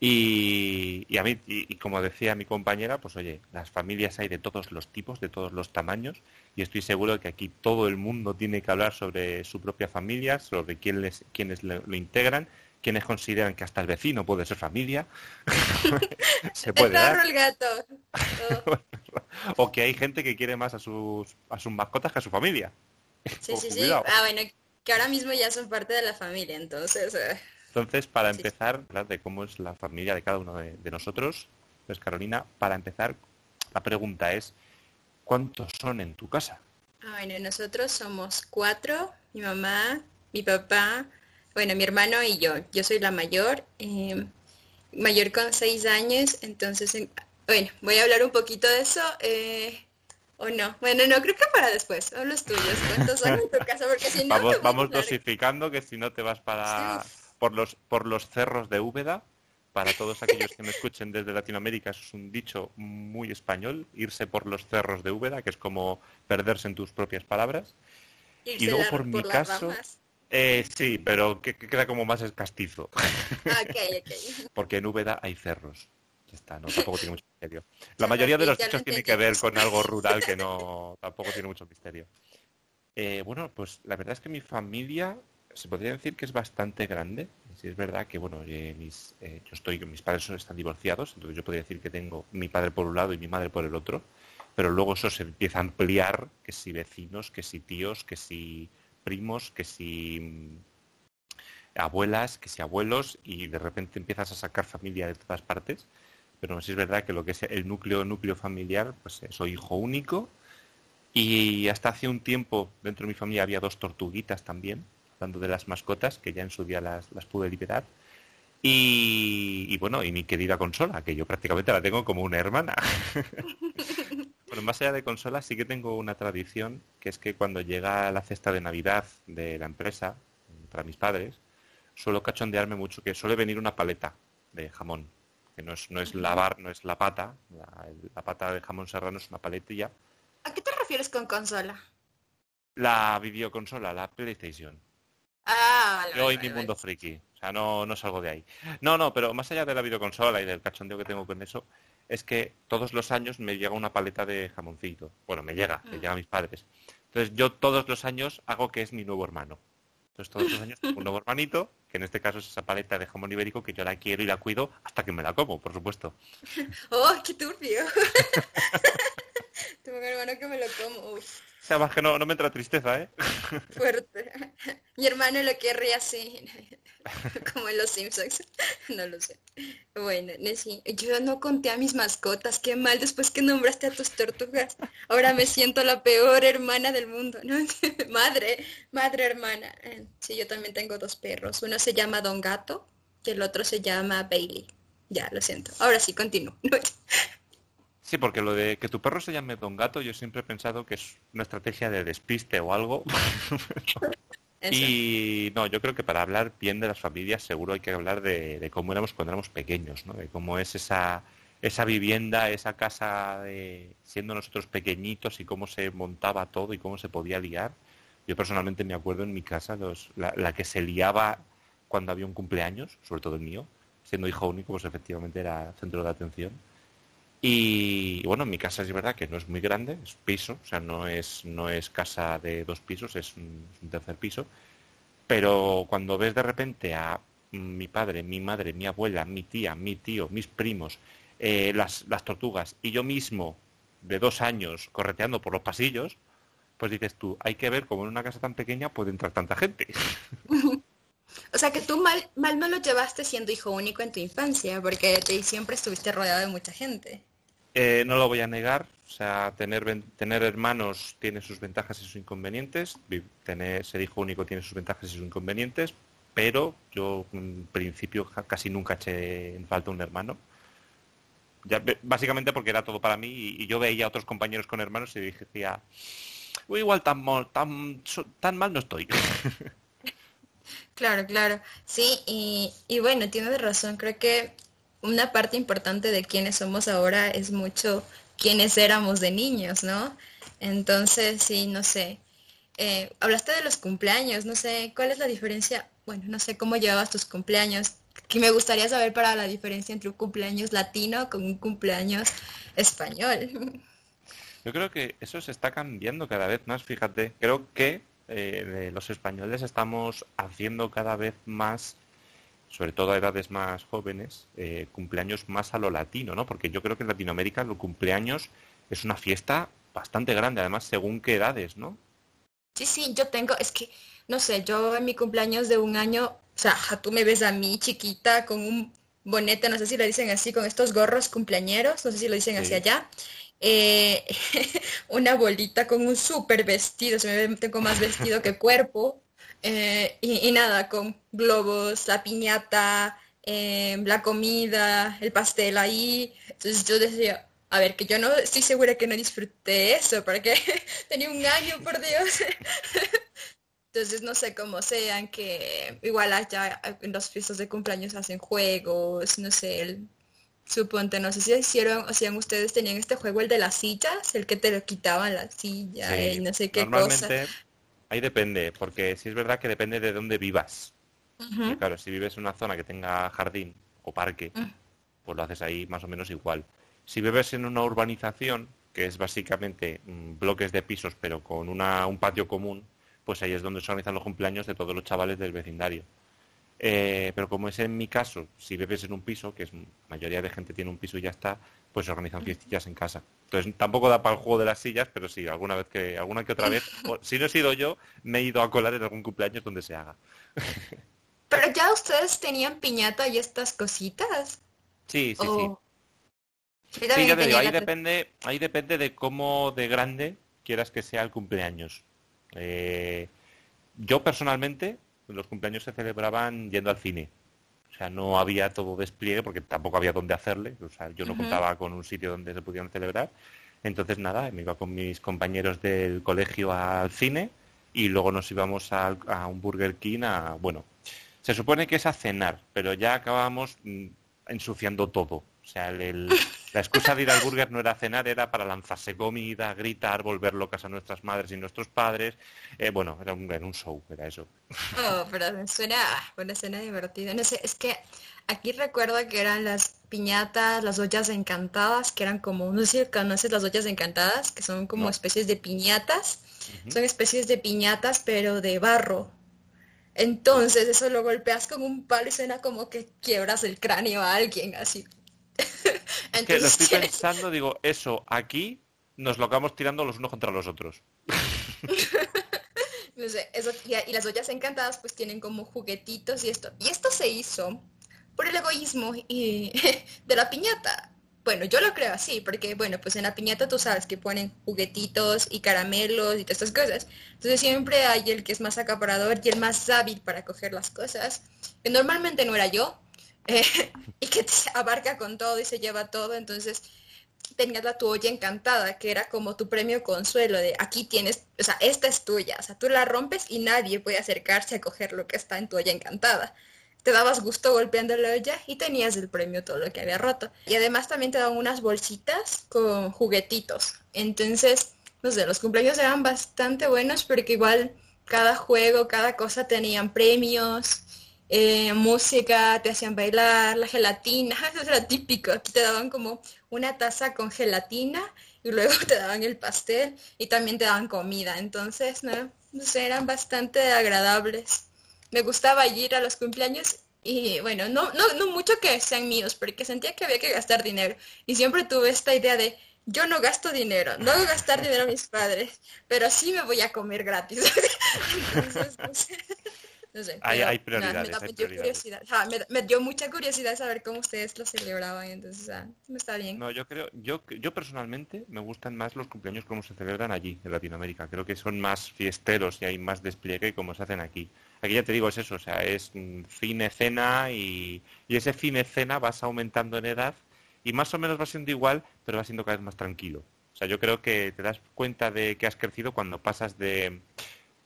Y, a mí, y, como decía mi compañera, pues oye, las familias hay de todos los tipos, de todos los tamaños, y estoy seguro de que aquí todo el mundo tiene que hablar sobre su propia familia, sobre quiénes, quiénes lo, integran, quienes consideran que hasta el vecino puede ser familia. <laughs> Se puede dar. el gato. <laughs> o que hay gente que quiere más a sus, a sus mascotas que a su familia. Sí, sí, sí. Ah, bueno, que ahora mismo ya son parte de la familia, entonces... Eh, entonces, para empezar, hablar de cómo es la familia de cada uno de, nosotros, pues Carolina, para empezar, la pregunta es, ¿cuántos son en tu casa? Ah, bueno, nosotros somos cuatro, mi mamá, mi papá, bueno, mi hermano y yo. Yo soy la mayor, eh, mayor con seis años, entonces, bueno, voy a hablar un poquito de eso. Eh, ¿O no? Bueno, no, creo que para después. Son los tuyos. ¿Cuántos son en tu casa? Porque si no... Vamos, vamos dosificando que si no te vas para por los, por los cerros de Úbeda. Para todos aquellos que me escuchen desde Latinoamérica, es un dicho muy español, irse por los cerros de Úbeda, que es como perderse en tus propias palabras. y luego por, mi caso... Eh, sí, pero que, queda como más es castizo. <laughs> Okay, okay. <laughs> Porque en Úbeda hay cerros. Está, no, tampoco tiene mucho misterio. <laughs> La mayoría de los dichos tienen que ver con algo rural que no tampoco tiene mucho misterio. Eh, bueno, pues la verdad es que mi familia se podría decir que es bastante grande. Si es verdad que, bueno, eh, mis, eh, yo estoy, mis padres están divorciados, entonces yo podría decir que tengo mi padre por un lado y mi madre por el otro, pero luego eso se empieza a ampliar, que si vecinos, que si tíos, que si primos, que si abuelas, que si abuelos, y de repente empiezas a sacar familia de todas partes. Pero sí es verdad que lo que es el núcleo, núcleo familiar, pues soy hijo único. Y hasta hace un tiempo dentro de mi familia había dos tortuguitas también, hablando de las mascotas, que ya en su día las, las pude liberar. Y, bueno, y mi querida consola, que yo prácticamente la tengo como una hermana. <laughs> más allá de consola, sí que tengo una tradición, que es que cuando llega la cesta de Navidad de la empresa, para mis padres, suelo cachondearme mucho, que suele venir una paleta de jamón, que no es, no es lavar, no es la pata, la, la pata de jamón serrano es una paletilla. ¿A qué te refieres con consola? La videoconsola, la PlayStation. Ah, Yo y mi mundo friki. O sea, no, no salgo de ahí. No, no, pero más allá de la videoconsola y del cachondeo que tengo con eso, es que todos los años me llega una paleta de jamoncito. Bueno, me llega, me mm. llega a mis padres. Entonces yo todos los años hago que es mi nuevo hermano. Entonces todos los años tengo un nuevo hermanito, que en este caso es esa paleta de jamón ibérico que yo la quiero y la cuido hasta que me la como, por supuesto. <laughs> ¡Oh, qué turbio! <laughs> <laughs> tengo un hermano que me lo como. Uf sea, más que no, no me entra tristeza, ¿eh? <laughs> Fuerte. <laughs> Mi hermano lo querría así, como en los Simpsons. No lo sé. Bueno, sí. Yo no conté a mis mascotas, qué mal después que nombraste a tus tortugas. Ahora me siento la peor hermana del mundo. ¿no? madre, madre hermana. Sí, yo también tengo dos perros. Uno se llama Don Gato que el otro se llama Bailey. Ya, lo siento. Ahora sí, continúo. Sí, porque lo de que tu perro se llame Don Gato, yo siempre he pensado que es una estrategia de despiste o algo. <laughs> y no, yo creo que para hablar bien de las familias seguro hay que hablar de, cómo éramos cuando éramos pequeños, ¿no? De cómo es esa, esa vivienda, esa casa de, siendo nosotros pequeñitos y cómo se montaba todo y cómo se podía liar. Yo personalmente me acuerdo en mi casa la, la, que se liaba cuando había un cumpleaños, sobre todo el mío, siendo hijo único, pues efectivamente era centro de atención y bueno, mi casa es verdad que no es muy grande, es piso, o sea, no es, no es casa de dos pisos, es un, tercer piso. Pero cuando ves de repente a mi padre, mi madre, mi abuela, mi tía, mi tío, mis primos, eh, las, las tortugas y yo mismo de dos años correteando por los pasillos, pues dices tú, hay que ver cómo en una casa tan pequeña puede entrar tanta gente. <laughs> O sea que tú mal, mal no lo llevaste siendo hijo único en tu infancia, porque te, siempre estuviste rodeado de mucha gente. Eh, no lo voy a negar, o sea, tener, tener hermanos tiene sus ventajas y sus inconvenientes, tener, ser hijo único tiene sus ventajas y sus inconvenientes, pero yo en principio casi nunca eché en falta un hermano. Básicamente porque era todo para mí y, yo veía a otros compañeros con hermanos y dije, igual tan mal, tan, tan mal no estoy. <laughs> Claro, claro. Sí, y, bueno, tienes razón. Creo que una parte importante de quienes somos ahora es mucho quienes éramos de niños, ¿no? Entonces, sí, no sé. Eh, hablaste de los cumpleaños, no sé, ¿cuál es la diferencia? Bueno, no sé cómo llevabas tus cumpleaños. Que me gustaría saber para la diferencia entre un cumpleaños latino con un cumpleaños español. <laughs> Yo creo que eso se está cambiando cada vez más, fíjate. Creo que eh, los españoles estamos haciendo cada vez más, sobre todo a edades más jóvenes, eh, cumpleaños más a lo latino, ¿no? Porque yo creo que en Latinoamérica el cumpleaños es una fiesta bastante grande, además según qué edades, ¿no? Sí, sí, yo tengo, es que, no sé, yo en mi cumpleaños de un año, o sea, tú me ves a mí chiquita con un bonete, no sé si lo dicen así, con estos gorros cumpleañeros, no sé si lo dicen hacia allá, eh, <laughs> una bolita con un súper vestido, se me tengo más vestido que <laughs> cuerpo, eh, y, nada, con globos, la piñata, eh, la comida, el pastel ahí. Entonces yo decía, a ver, que yo no estoy segura que no disfruté eso, porque <laughs> tenía un año, por Dios. Entonces no sé cómo sean, que igual allá en los fiestas de cumpleaños hacen juegos, no sé, el Suponte, no sé si hicieron, o hacían ustedes, tenían este juego, el de las sillas, el que te lo quitaban la silla y no sé qué normalmente, Ahí depende, porque si es verdad que depende de dónde vivas. Claro, si vives en una zona que tenga jardín o parque, mm. pues lo haces ahí más o menos igual. Si vives en una urbanización, que es básicamente mm, bloques de pisos pero con una, un patio común, pues ahí es donde se organizan los cumpleaños de todos los chavales del vecindario. Eh, pero como es en mi caso, si bebes en un piso, que es mayoría de gente tiene un piso y ya está, pues se organizan fiestillas en casa. Entonces tampoco da para el juego de las sillas, pero sí, alguna vez que, alguna que otra vez, <laughs> si no he sido yo, me he ido a colar en algún cumpleaños donde se haga. pero ya ustedes tenían piñata y estas cositas. Sí, sí, sí. Sí, ya te digo, ahí depende, ahí depende de cómo de grande quieras que sea el cumpleaños. Eh, yo personalmente los cumpleaños se celebraban yendo al cine. O sea, no había todo despliegue porque tampoco había dónde hacerle. O sea, yo no contaba con un sitio donde se pudieran celebrar. Entonces, nada, me iba con mis compañeros del colegio al cine y luego nos íbamos a, a un Burger King a, bueno, se supone que es a cenar, pero ya acabamos mm, ensuciando todo. O sea, la excusa de ir al burger no era cenar, era para lanzarse comida, gritar, volver locas a nuestras madres y nuestros padres. Eh, bueno, era un, un, show, era eso. Oh, pero suena, bueno, suena divertido. No sé, es que aquí recuerdo que eran las piñatas, las ollas encantadas, que eran como, no sé si conoces las ollas encantadas, que son como especies de piñatas. Son especies de piñatas, pero de barro. Entonces eso lo golpeas con un palo y suena como que quiebras el cráneo a alguien, así <laughs> que lo estoy pensando, digo, eso, aquí nos lo acabamos tirando los unos contra los otros. <laughs> no sé, eso, y, las ollas encantadas pues tienen como juguetitos y esto. Y esto se hizo por el egoísmo y, <laughs> de la piñata. Bueno, yo lo creo así, porque bueno, pues en la piñata tú sabes que ponen juguetitos y caramelos y todas estas cosas. Entonces siempre hay el que es más acaparador y el más hábil para coger las cosas. Que normalmente no era yo, eh, <laughs> y que te <laughs> abarca con todo y se lleva todo, entonces tenías la tu olla encantada, que era como tu premio consuelo de aquí tienes, o sea, esta es tuya, o sea, tú la rompes y nadie puede acercarse a coger lo que está en tu olla encantada. Te dabas gusto golpeando la olla y tenías el premio todo lo que había roto. Y además también te daban unas bolsitas con juguetitos. Entonces, no sé, los cumpleaños eran bastante buenos porque igual cada juego, cada cosa tenían premios, eh, música, te hacían bailar, la gelatina, <laughs> eso era típico. Aquí te daban como una taza con gelatina y luego <laughs> te daban el pastel y también te daban comida. Entonces, no, sé, eran bastante agradables. Me gustaba ir a los cumpleaños y bueno, no, no, no mucho que sean míos, porque sentía que había que gastar dinero. Y siempre tuve esta idea de, yo no gasto dinero, no hago gastar dinero a mis padres, pero sí me voy a comer gratis. <laughs> no sé. Hay, prioridades. me, dio mucha curiosidad saber cómo ustedes lo celebraban, entonces no está bien. No, yo creo, yo, yo personalmente me gustan más los cumpleaños como se celebran allí, en Latinoamérica. Creo que son más fiesteros y hay más despliegue como se hacen aquí. Aquí ya te digo, es eso, o sea, es cine, cena y, y ese cine, cena vas aumentando en edad y más o menos va siendo igual, pero va siendo cada vez más tranquilo. O sea, yo creo que te das cuenta de que has crecido cuando pasas de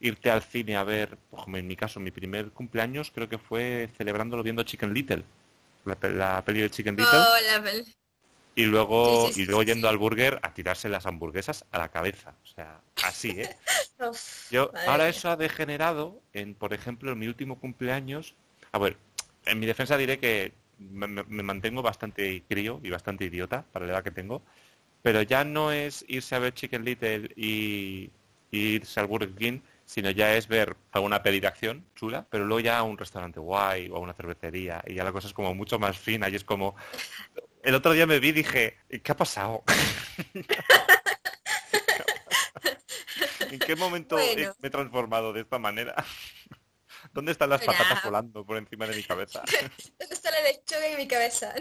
irte al cine a ver, en mi caso, mi primer cumpleaños creo que fue celebrándolo viendo Chicken Little, la, peli de Chicken Little. Oh, y luego, y luego yendo al burger a tirarse las hamburguesas a la cabeza. O sea, así, ¿eh? <laughs> Yo, ahora eso ha degenerado en, por ejemplo, en mi último cumpleaños. A ver, en mi defensa diré que me, mantengo bastante crío y bastante idiota para la edad que tengo, pero ya no es irse a ver Chicken Little y, irse al Burger King, sino ya es ver alguna peli de acción chula, pero luego ya a un restaurante guay o a una cervecería y ya la cosa es como mucho más fina y es como... El otro día me vi y dije, ¿qué ha pasado? <laughs> ¿En qué momento me he transformado de esta manera? <laughs> ¿Dónde están las patatas volando por encima de mi cabeza? <laughs> ¿Dónde está la lechuga en mi cabeza?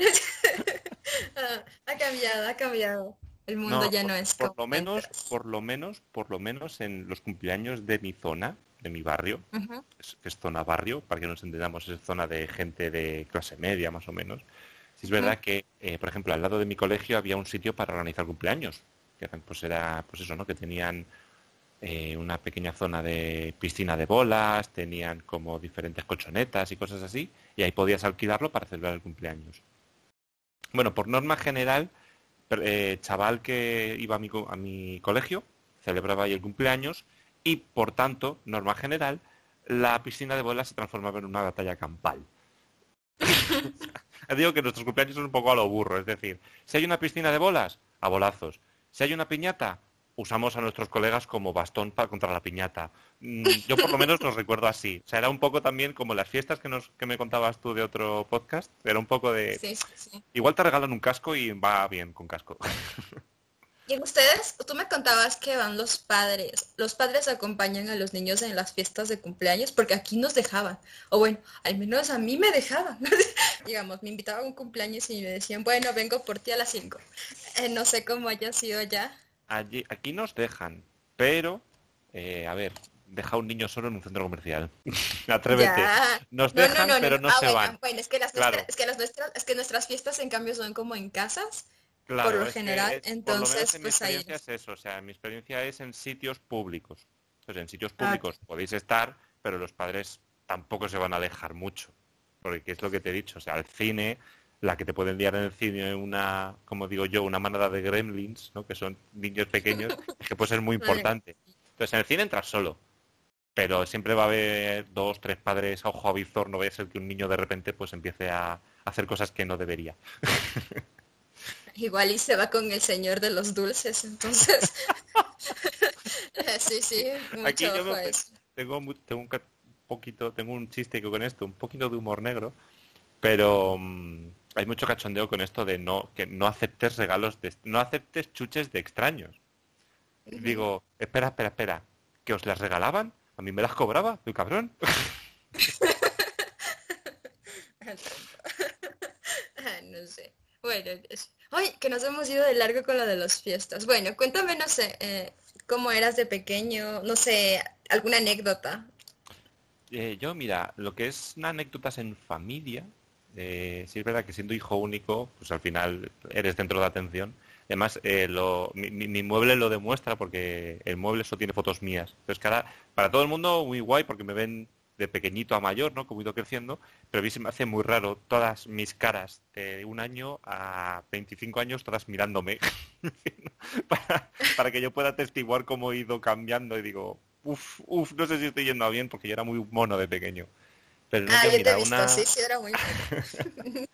Ah, ha cambiado, ha cambiado. El mundo ya no es por lo menos, por lo menos, por lo menos en los cumpleaños de mi zona, de mi barrio, que es zona barrio, para que nos entendamos, es zona de gente de clase media más o menos. Sí es verdad que, eh, por ejemplo, al lado de mi colegio había un sitio para organizar cumpleaños, que pues era, pues eso, ¿no? Que tenían eh, una pequeña zona de piscina de bolas, tenían como diferentes colchonetas y cosas así, y ahí podías alquilarlo para celebrar el cumpleaños. Bueno, por norma general, eh, chaval que iba a mi, a mi colegio, celebraba ahí el cumpleaños, y por tanto, norma general, la piscina de bolas se transformaba en una batalla campal. <laughs> Digo que nuestros cumpleaños son un poco a lo burro, es decir, si hay una piscina de bolas, a bolazos. Si hay una piñata, usamos a nuestros colegas como bastón para contra la piñata. Mm, yo por lo menos los recuerdo así. O sea, era un poco también como las fiestas que, nos, que me contabas tú de otro podcast. Era un poco de... Sí, sí. Igual te regalan un casco y va bien con casco. <laughs> ¿Y ustedes? Tú me contabas que van los padres. Los padres acompañan a los niños en las fiestas de cumpleaños porque aquí nos dejaban. O bueno, al menos a mí me dejaban. <laughs> Digamos, me invitaban a un cumpleaños y me decían, bueno, vengo por ti a las 5. Eh, no sé cómo haya sido ya aquí nos dejan, pero, eh, a ver, deja un niño solo en un centro comercial. <laughs> Atrévete. Nos dejan, pero no ah, se van. Bueno, es que, las nuestras, es, que nuestras fiestas en cambio son como en casas. por lo general, entonces pues mi experiencia es eso, o sea, mi experiencia es en sitios públicos. Entonces, en sitios ah, públicos podéis estar, pero los padres tampoco se van a alejar mucho. Porque es lo que te he dicho, o sea, el cine la que te pueden enviar en el cine una, como digo yo, una manada de gremlins, ¿no? que son niños pequeños, <laughs> que puede ser muy importante. Entonces en el cine entras solo, pero siempre va a haber dos, tres padres a ojo a visor, no vaya a ser que un niño de repente pues empiece a hacer cosas que no debería. <laughs> Igual y se va con el señor de los dulces, entonces. <laughs> sí, sí, Aquí yo tengo, tengo un poquito, tengo un chiste con esto, un poquito de humor negro, pero mm, hay mucho cachondeo con esto de no que no aceptes regalos, de, no aceptes chuches de extraños. Digo, espera, espera, espera, ¿que os las regalaban? ¿A mí me las cobraba? ¿Tu cabrón? <laughs> <laughs> no sé. Bueno, Ay, que nos hemos ido de largo con lo de las fiestas. Bueno, cuéntame, no sé, eh, cómo eras de pequeño, no sé, alguna anécdota. Eh, yo, mira, lo que es anécdotas en familia, Eh, sí es verdad que siendo hijo único, pues al final eres centro de atención. Además, eh, mi, mueble lo demuestra porque el mueble solo tiene fotos mías. Entonces, cara, para todo el mundo muy guay porque me ven de pequeñito a mayor, ¿no? Como he ido creciendo, pero a mí se me hace muy raro todas mis caras de un año a 25 años, todas mirándome, <laughs> para, que yo pueda testiguar cómo he ido cambiando y digo, uff, uff, no sé si estoy yendo bien porque yo era muy mono de pequeño. Pero no, ah, yo te he visto, sí, sí, era muy <laughs>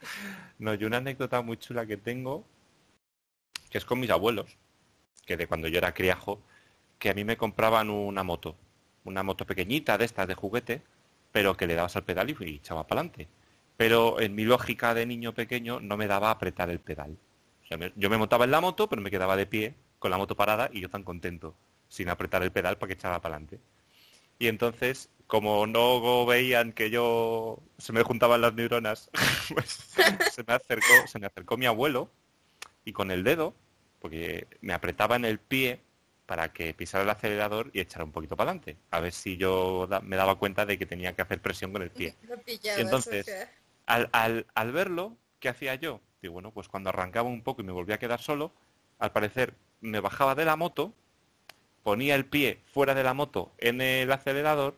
No, yo una anécdota muy chula que tengo, que es con mis abuelos, que de cuando yo era criajo, que a mí me compraban una moto, una moto pequeñita de estas de juguete, pero que le dabas al pedal y, echaba para adelante. Pero en mi lógica de niño pequeño no me daba a apretar el pedal. yo me montaba en la moto, pero me quedaba de pie con la moto parada y yo tan contento, sin apretar el pedal para que echara para adelante. Y entonces, como no veían que yo se me juntaban las neuronas, <laughs> pues se me acercó, se me acercó mi abuelo y con el dedo, porque me apretaba en el pie para que pisara el acelerador y echara un poquito para adelante. A ver si yo me daba cuenta de que tenía que hacer presión con el pie. <laughs> entonces, al, verlo, ¿qué hacía yo? Digo, bueno, pues cuando arrancaba un poco y me volvía a quedar solo, al parecer me bajaba de la moto, ponía el pie fuera de la moto en el acelerador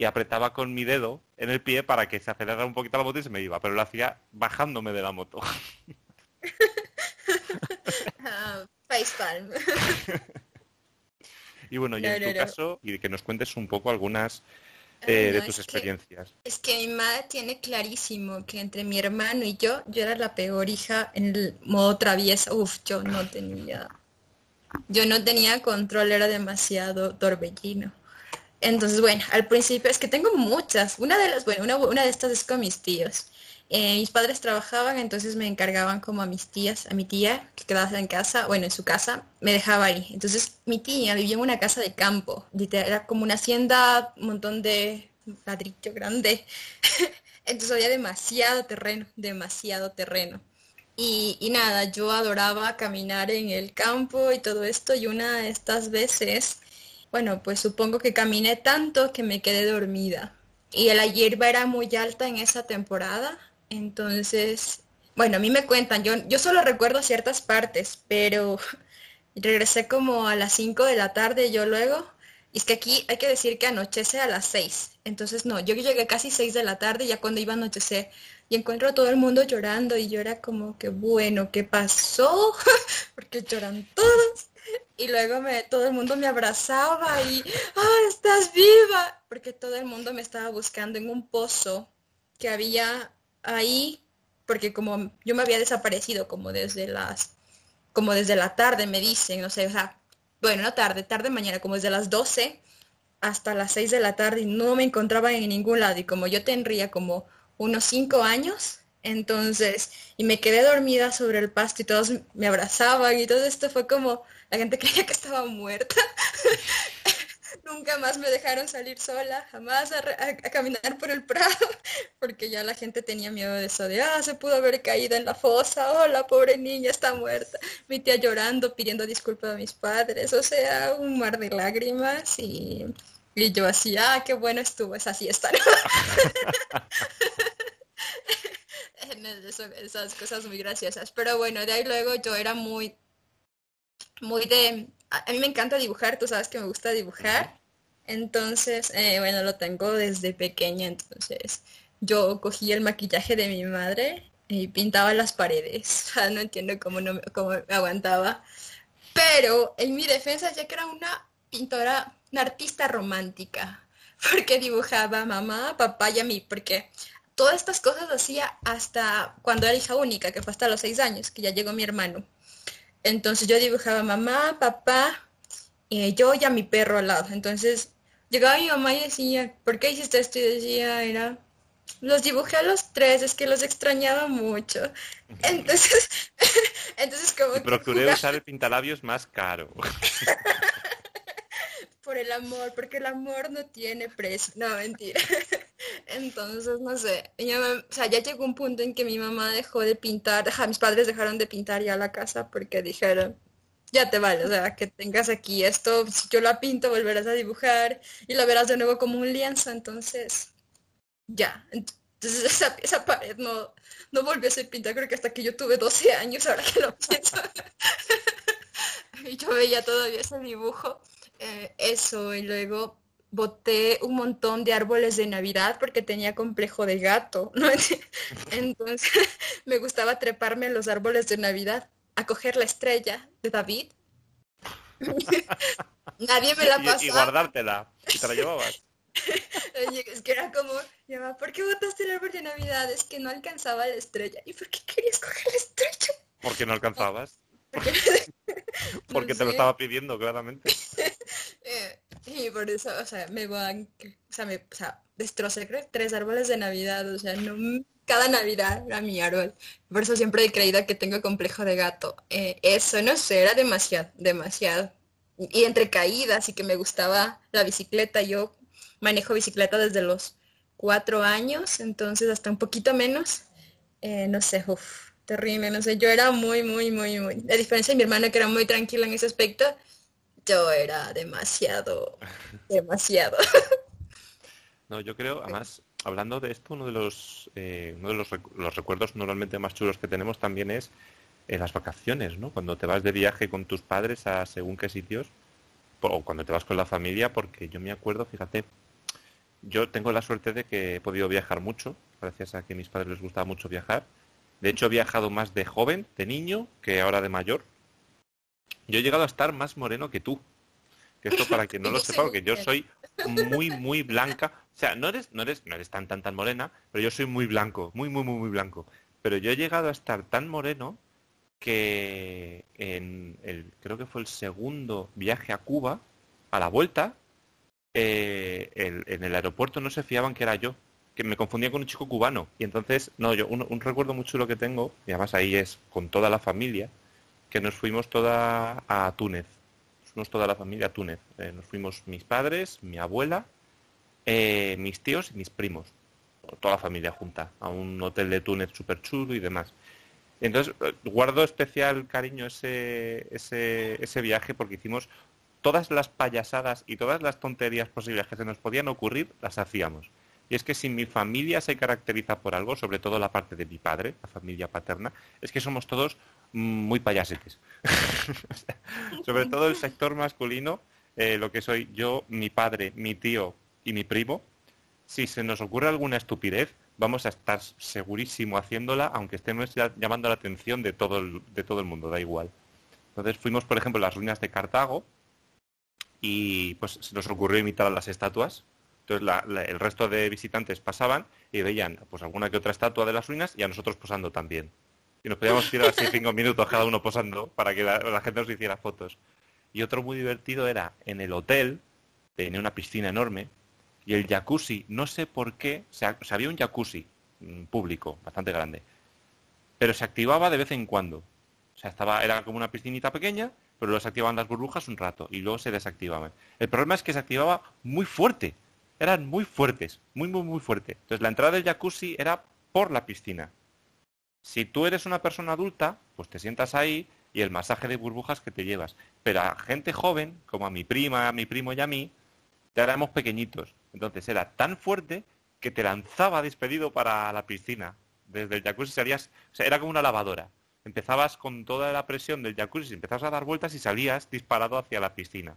y apretaba con mi dedo en el pie para que se acelerara un poquito la moto y se me iba, pero lo hacía bajándome de la moto. <laughs> Ah. <laughs> Y bueno, y en tu caso, y que nos cuentes un poco algunas eh, de tus experiencias. es que mi madre tiene clarísimo que entre mi hermano y yo, yo era la peor hija en el modo traviesa. Uf, yo no tenía, yo no tenía control, era demasiado torbellino. Entonces, bueno, al principio es que tengo muchas. Una de las, bueno, una, una de estas es con mis tíos. Eh, mis padres trabajaban, entonces me encargaban como a mis tías, a mi tía que quedaba en casa, bueno, en su casa, me dejaba ahí. Entonces mi tía vivía en una casa de campo, era como una hacienda, un montón de ladrillo grande. <laughs> entonces había demasiado terreno, demasiado terreno. Y, y, nada, yo adoraba caminar en el campo y todo esto y una de estas veces, bueno, pues supongo que caminé tanto que me quedé dormida. Y la hierba era muy alta en esa temporada, entonces, bueno, a mí me cuentan, yo, yo solo recuerdo ciertas partes, pero <laughs> regresé como a las 5 de la tarde yo luego. Y es que aquí hay que decir que anochece a las 6. Entonces, no, yo llegué casi 6 de la tarde ya cuando iba a anochecer. Y encuentro a todo el mundo llorando y yo era como que, bueno, ¿qué pasó? <laughs> Porque lloran todos. Y luego me, todo el mundo me abrazaba y, ¡ah, estás viva! Porque todo el mundo me estaba buscando en un pozo que había ahí, porque como yo me había desaparecido como desde las, como desde la tarde, me dicen, no sé, o sea, bueno, no tarde, tarde mañana, como desde las 12 hasta las 6 de la tarde y no me encontraba en ningún lado. Y como yo tendría como unos 5 años, entonces, y me quedé dormida sobre el pasto y todos me abrazaban y todo esto fue como, la gente <laughs> creía que estaba muerta. <laughs> Nunca más me dejaron salir sola, jamás a, caminar por el prado, <laughs> porque ya la gente tenía miedo de eso, de, ah, se pudo haber caído en la fosa, oh, la pobre niña está muerta. Mi tía llorando, pidiendo disculpas a mis padres, o sea, un mar de lágrimas y, y yo así, ah, qué bueno estuvo esa siesta. esas cosas muy graciosas. Pero bueno, de ahí luego yo era muy, muy de a, mí me encanta dibujar, tú sabes que me gusta dibujar. Entonces, eh, bueno, lo tengo desde pequeña, entonces yo cogí el maquillaje de mi madre y pintaba las paredes. <laughs> no entiendo cómo no cómo me aguantaba. Pero en mi defensa ya que era una pintora, una artista romántica, <laughs> porque dibujaba a mamá, papá y a mí, porque todas estas cosas hacía hasta cuando era hija única, que fue hasta los seis años, que ya llegó mi hermano. Entonces yo dibujaba mamá, papá, y yo y a mi perro al lado. Entonces llegaba mi mamá y decía, ¿por qué hiciste esto? Y decía, era, los dibujé a los tres, es que los extrañaba mucho. Entonces, <laughs> entonces como... Y procuré usar el pintalabios más caro. <laughs> Por el amor, porque el amor no tiene precio. No, mentira. <laughs> Entonces, no sé, o sea, ya llegó un punto en que mi mamá dejó de pintar, mis padres dejaron de pintar ya la casa porque dijeron, ya te vale, o sea, que tengas aquí esto, si yo la pinto volverás a dibujar y la verás de nuevo como un lienzo, entonces, ya. Entonces esa, esa pared no, no volvió a ser pintada, creo que hasta que yo tuve 12 años, ahora que lo <laughs> pienso. <laughs> y yo veía todavía ese dibujo. Eh, eso, y luego boté un montón de árboles de Navidad porque tenía complejo de gato, ¿no? <laughs> Entonces <laughs> me gustaba treparme en los árboles de Navidad a coger la estrella de David. <laughs> Nadie me la pasó. Y, y, guardártela. Y te la llevabas. es que era como, ¿por qué botaste el árbol de Navidad? Es que no alcanzaba la estrella. ¿Y por qué querías coger la estrella? Porque no alcanzabas. Porque te lo estaba pidiendo, claramente. Eh, y por eso, o sea, me van, o sea, me, o sea, destrocé tres árboles de Navidad, o sea, no, cada Navidad era mi árbol. Por eso siempre he creído que tengo complejo de gato. Eh, eso, no sé, era demasiado, demasiado. Y entre caídas y que me gustaba la bicicleta, yo manejo bicicleta desde los cuatro años, entonces hasta un poquito menos. Eh, no sé, uff, terrible, no sé, yo era muy, muy, muy, muy, a diferencia de mi hermana que era muy tranquila en ese aspecto, yo era demasiado, <laughs> demasiado. No, yo creo, además, hablando de esto, uno de los, eh, uno de los, los, recuerdos normalmente más chulos que tenemos también es en eh, las vacaciones, ¿no? Cuando te vas de viaje con tus padres a según qué sitios, o cuando te vas con la familia, porque yo me acuerdo, fíjate, yo tengo la suerte de que he podido viajar mucho, gracias a que a mis padres les gustaba mucho viajar. De hecho, he viajado más de joven, de niño, que ahora de mayor. Yo he llegado a estar más moreno que tú. Que esto para que no lo <laughs> sepa, porque yo soy muy, muy blanca. O sea, no eres, no eres, no eres tan, tan, tan morena, pero yo soy muy blanco, muy, muy, muy, muy blanco. Pero yo he llegado a estar tan moreno que en el, creo que fue el segundo viaje a Cuba, a la vuelta, eh, en el aeropuerto no se fiaban que era yo, que me confundía con un chico cubano. Y entonces, no, yo un, recuerdo muy chulo que tengo, y además ahí es con toda la familia, que nos fuimos toda a Túnez. Fuimos toda la familia a Túnez. Eh, nos fuimos mis padres, mi abuela, eh, mis tíos y mis primos. Toda la familia junta, a un hotel de Túnez súper chulo y demás. Entonces, guardo especial cariño ese, ese, ese viaje porque hicimos todas las payasadas y todas las tonterías posibles que se nos podían ocurrir, las hacíamos. Y es que si mi familia se caracteriza por algo, sobre todo la parte de mi padre, la familia paterna, es que somos todos muy payasetes. <laughs> sobre todo el sector masculino, eh, lo que soy yo, mi padre, mi tío y mi primo, si se nos ocurre alguna estupidez, vamos a estar segurísimo haciéndola, aunque estemos llamando la atención de todo el, de todo el mundo, da igual. Entonces fuimos, por ejemplo, a las ruinas de Cartago, y pues se nos ocurrió imitar a las estatuas. Entonces el resto de visitantes pasaban y veían pues alguna que otra estatua de las ruinas y a nosotros posando también. Y nos podíamos tirar así cinco minutos cada uno posando para que la, gente nos hiciera fotos. Y otro muy divertido era en el hotel, tenía una piscina enorme, y el jacuzzi, no sé por qué, o sea, había un jacuzzi mm, público, bastante grande, pero se activaba de vez en cuando. O sea, estaba, era como una piscinita pequeña pero los activaban las burbujas un rato y luego se desactivaban. El problema es que se activaba muy fuerte. Eran muy fuertes, muy, muy, muy fuerte. Entonces la entrada del jacuzzi era por la piscina. Si tú eres una persona adulta, pues te sientas ahí y el masaje de burbujas que te llevas. Pero a gente joven, como a mi prima, a mi primo y a mí, ya éramos pequeñitos. Entonces era tan fuerte que te lanzaba despedido para la piscina. Desde el jacuzzi serías, o sea, era como una lavadora empezabas con toda la presión del jacuzzi, empezabas a dar vueltas y salías disparado hacia la piscina.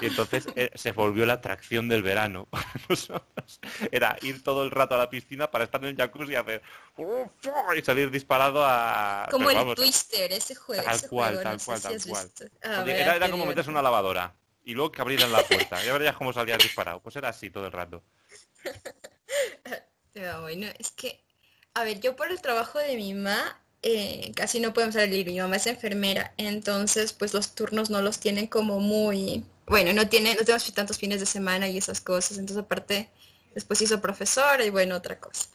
Y entonces eh, se volvió la atracción del verano. <laughs> Era ir todo el rato a la piscina para estar en el jacuzzi y hacer y salir disparado a. Como el Twister, ese juego. Tal cual, tal cual, tal cual. era, como meterse una lavadora y luego que abrieran la puerta. Ya verías cómo salías disparado. Pues era así todo el rato. <laughs> bueno, es que, a ver, yo por el trabajo de mi mamá eh, casi no podemos salir. Mi mamá es enfermera, entonces pues los turnos no los tienen como muy, bueno, no tiene, no tenemos tantos fines de semana y esas cosas. Entonces aparte, después hizo profesora y bueno, otra cosa.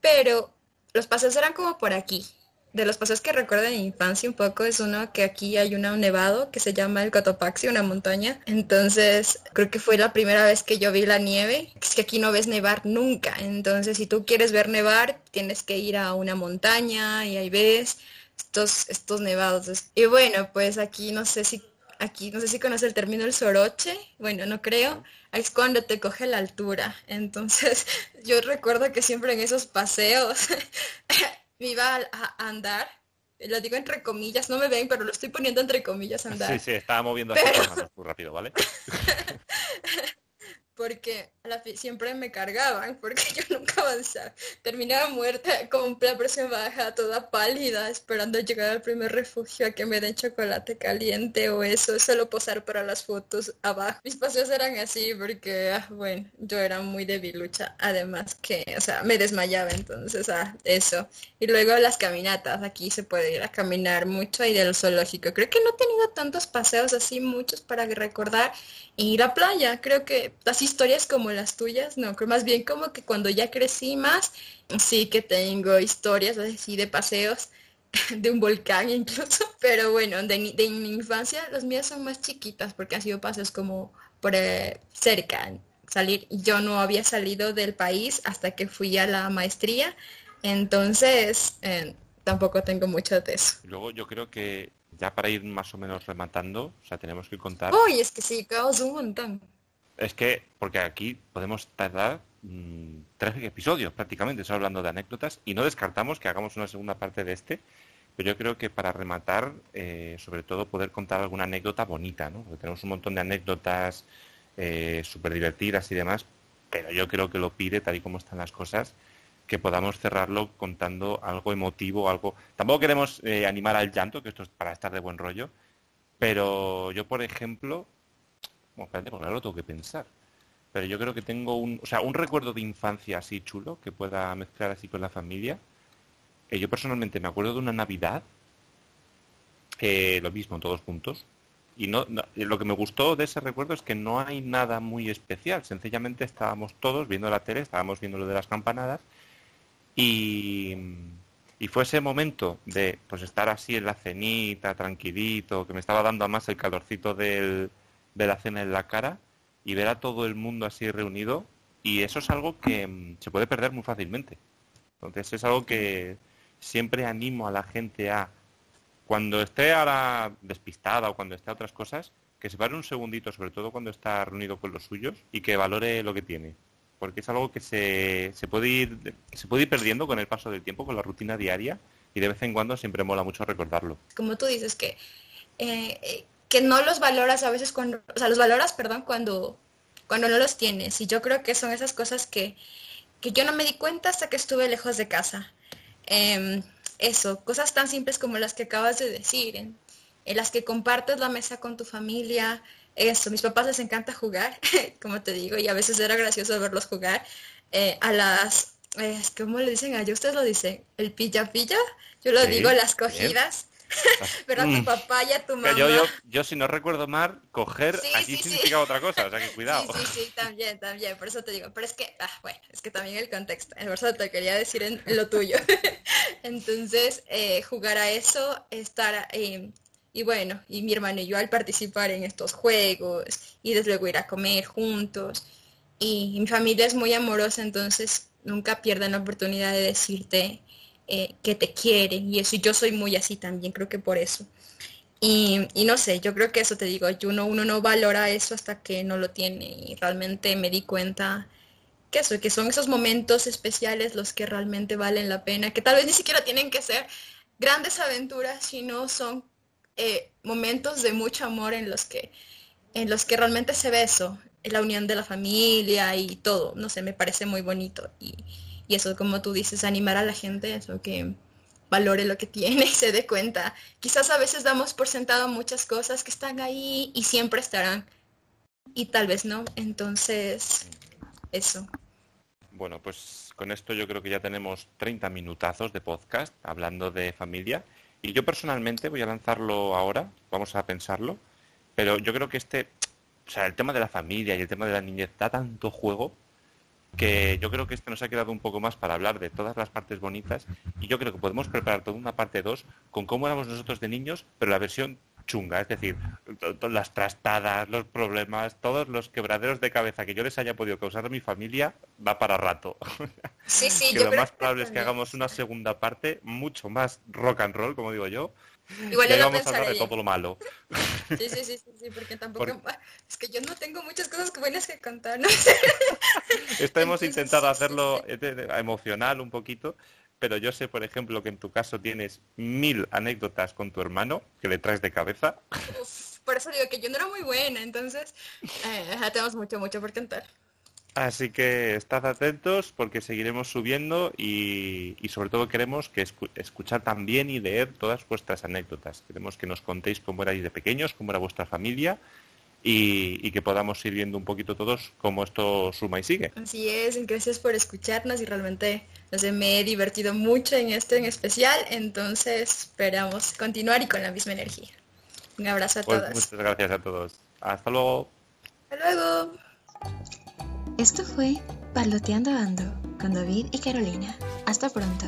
Pero los paseos eran como por aquí de los paseos que recuerdo de mi infancia un poco es uno que aquí hay un nevado que se llama el Cotopaxi, una montaña. Entonces creo que fue la primera vez que yo vi la nieve. Es que aquí no ves nevar nunca. Entonces si tú quieres ver nevar, tienes que ir a una montaña y ahí ves estos, estos nevados. Y bueno, pues aquí no sé si aquí, no sé si conoce el término el soroche, bueno, no creo, es cuando te coge la altura. Entonces, <laughs> yo recuerdo que siempre en esos paseos <laughs> me iba a, andar, lo digo entre comillas, no me ven, pero lo estoy poniendo entre comillas andar. Sí, sí, estaba moviendo pero... rápido, ¿vale? <laughs> porque siempre me cargaban, <laughs> porque yo nunca avanzaba. Terminaba muerta con la presión baja, toda pálida, esperando llegar al primer refugio a que me den chocolate caliente o eso, solo posar para las fotos abajo. Mis paseos eran así porque, ah, bueno, yo era muy debilucha, además que, o sea, me desmayaba entonces, ah, eso. Y luego las caminatas, aquí se puede ir a caminar mucho y del zoológico. Creo que no he tenido tantos paseos así, muchos para recordar. Y la playa, creo que así historias como las tuyas, no, creo más bien como que cuando ya crecí más, sí que tengo historias así de paseos <laughs> de un volcán incluso, <laughs> pero bueno, de, mi infancia los míos son más chiquitas porque han sido paseos como por eh, cerca, salir, yo no había salido del país hasta que fui a la maestría, entonces eh, tampoco tengo mucho de eso. Luego yo creo que ya para ir más o menos rematando, o sea, tenemos que contar... Uy, es que sí, caos un montón. Es que, porque aquí podemos tardar mm, tres episodios prácticamente, solo hablando de anécdotas, y no descartamos que hagamos una segunda parte de este, pero yo creo que para rematar, eh, sobre todo poder contar alguna anécdota bonita, ¿no? Porque tenemos un montón de anécdotas eh, súper divertidas y demás, pero yo creo que lo pide, tal y como están las cosas, que podamos cerrarlo contando algo emotivo, algo... Tampoco queremos eh, animar al llanto, que esto es para estar de buen rollo, pero yo, por ejemplo, bueno, espérate, porque ahora lo tengo que pensar. Pero yo creo que tengo un, o sea, un recuerdo de infancia así chulo que pueda mezclar así con la familia. Eh, yo personalmente me acuerdo de una Navidad, lo mismo, todos juntos. Y no, lo que me gustó de ese recuerdo es que no hay nada muy especial. Sencillamente estábamos todos viendo la tele, estábamos viendo lo de las campanadas. Y, y fue ese momento de pues estar así en la cenita, tranquilito, que me estaba dando más el calorcito del, ver la cena en la cara y ver a todo el mundo así reunido y eso es algo que mm, se puede perder muy fácilmente. Entonces es algo que siempre animo a la gente a, cuando esté ahora despistada o cuando esté a otras cosas, que se pare un segundito, sobre todo cuando está reunido con los suyos, y que valore lo que tiene. Porque es algo que se, se, puede ir, se puede ir perdiendo con el paso del tiempo, con la rutina diaria, y de vez en cuando siempre mola mucho recordarlo. Como tú dices que eh, eh, que no los valoras a veces cuando, o sea, los valoras, perdón, cuando, cuando no los tienes. Y yo creo que son esas cosas que, que yo no me di cuenta hasta que estuve lejos de casa. Em, eso, cosas tan simples como las que acabas de decir, en, las que compartes la mesa con tu familia. Eso, mis papás les encanta jugar, <laughs> como te digo, y a veces era gracioso verlos jugar. Eh, a las, eh, ¿cómo le dicen a ellos? Ustedes lo dicen, el pilla pilla. Yo lo digo, las cogidas. <laughs> Pero a tu mm. papá y a tu mamá. Yo, yo, yo, si no recuerdo mal, coger aquí significa otra cosa, o sea que cuidado. Sí, sí, sí, <laughs> también, también, por eso te digo. Pero es que, ah, bueno, es que también el contexto, por eso te quería decir en lo tuyo. <laughs> Entonces, eh, jugar a eso, estar, eh, y bueno, y mi hermano y yo al participar en estos juegos, y desde luego ir a comer juntos, y mi familia es muy amorosa, entonces nunca pierdan la oportunidad de decirte eh, que te quieren y eso, y yo soy muy así también, creo que por eso. Y, no sé, yo creo que eso te digo, uno, uno no valora eso hasta que no lo tiene y realmente me di cuenta que eso, que son esos momentos especiales los que realmente valen la pena, que tal vez ni siquiera tienen que ser grandes aventuras, sino son eh, momentos de mucho amor en los que en los que realmente se ve eso, la unión de la familia y todo, no sé, me parece muy bonito y, y eso, como tú dices, animar a la gente, eso que valore lo que <laughs> tiene y se dé cuenta. Quizás a veces damos por sentado muchas cosas que están ahí y siempre estarán. Y tal vez no. Entonces, eso. Bueno, pues con esto yo creo que ya tenemos 30 minutazos de podcast hablando de familia. Y yo personalmente voy a lanzarlo ahora, vamos a pensarlo. Pero yo creo que este, o sea, el tema de la familia y el tema de la niñez da tanto juego que yo creo que este nos ha quedado un poco más para hablar de todas las partes bonitas y yo creo que podemos preparar toda una parte 2 con cómo éramos nosotros de niños, pero la versión chunga, es decir, las trastadas, los problemas, todos los quebraderos de cabeza que yo les haya podido causar a mi familia, va para rato. Sí, sí, <laughs> que lo más probable es que hagamos una segunda parte mucho más rock and roll, como digo yo. Igual y vamos a hablar de todo lo malo. Sí, sí, sí, sí, porque tampoco... Es que yo no tengo muchas cosas buenas que contar, <laughs> Esto hemos intentado hacerlo emocional un poquito, pero yo sé, por ejemplo, que en tu caso tienes mil anécdotas con tu hermano que le traes de cabeza. por eso digo que yo no era muy buena, entonces eh, tenemos mucho, mucho por contar. Así que estad atentos porque seguiremos subiendo y, sobre todo queremos que escuchar también y leer todas vuestras anécdotas. Queremos que nos contéis cómo erais de pequeños, cómo era vuestra familia y, que podamos ir viendo un poquito todos cómo esto suma y sigue. Así es, gracias por escucharnos y realmente me he divertido mucho en esto en especial, entonces esperamos continuar y con la misma energía. Un abrazo a pues todos. Muchas gracias a todos. Hasta luego. Hasta luego. Esto fue Paloteando Ando con David y Carolina. Hasta pronto.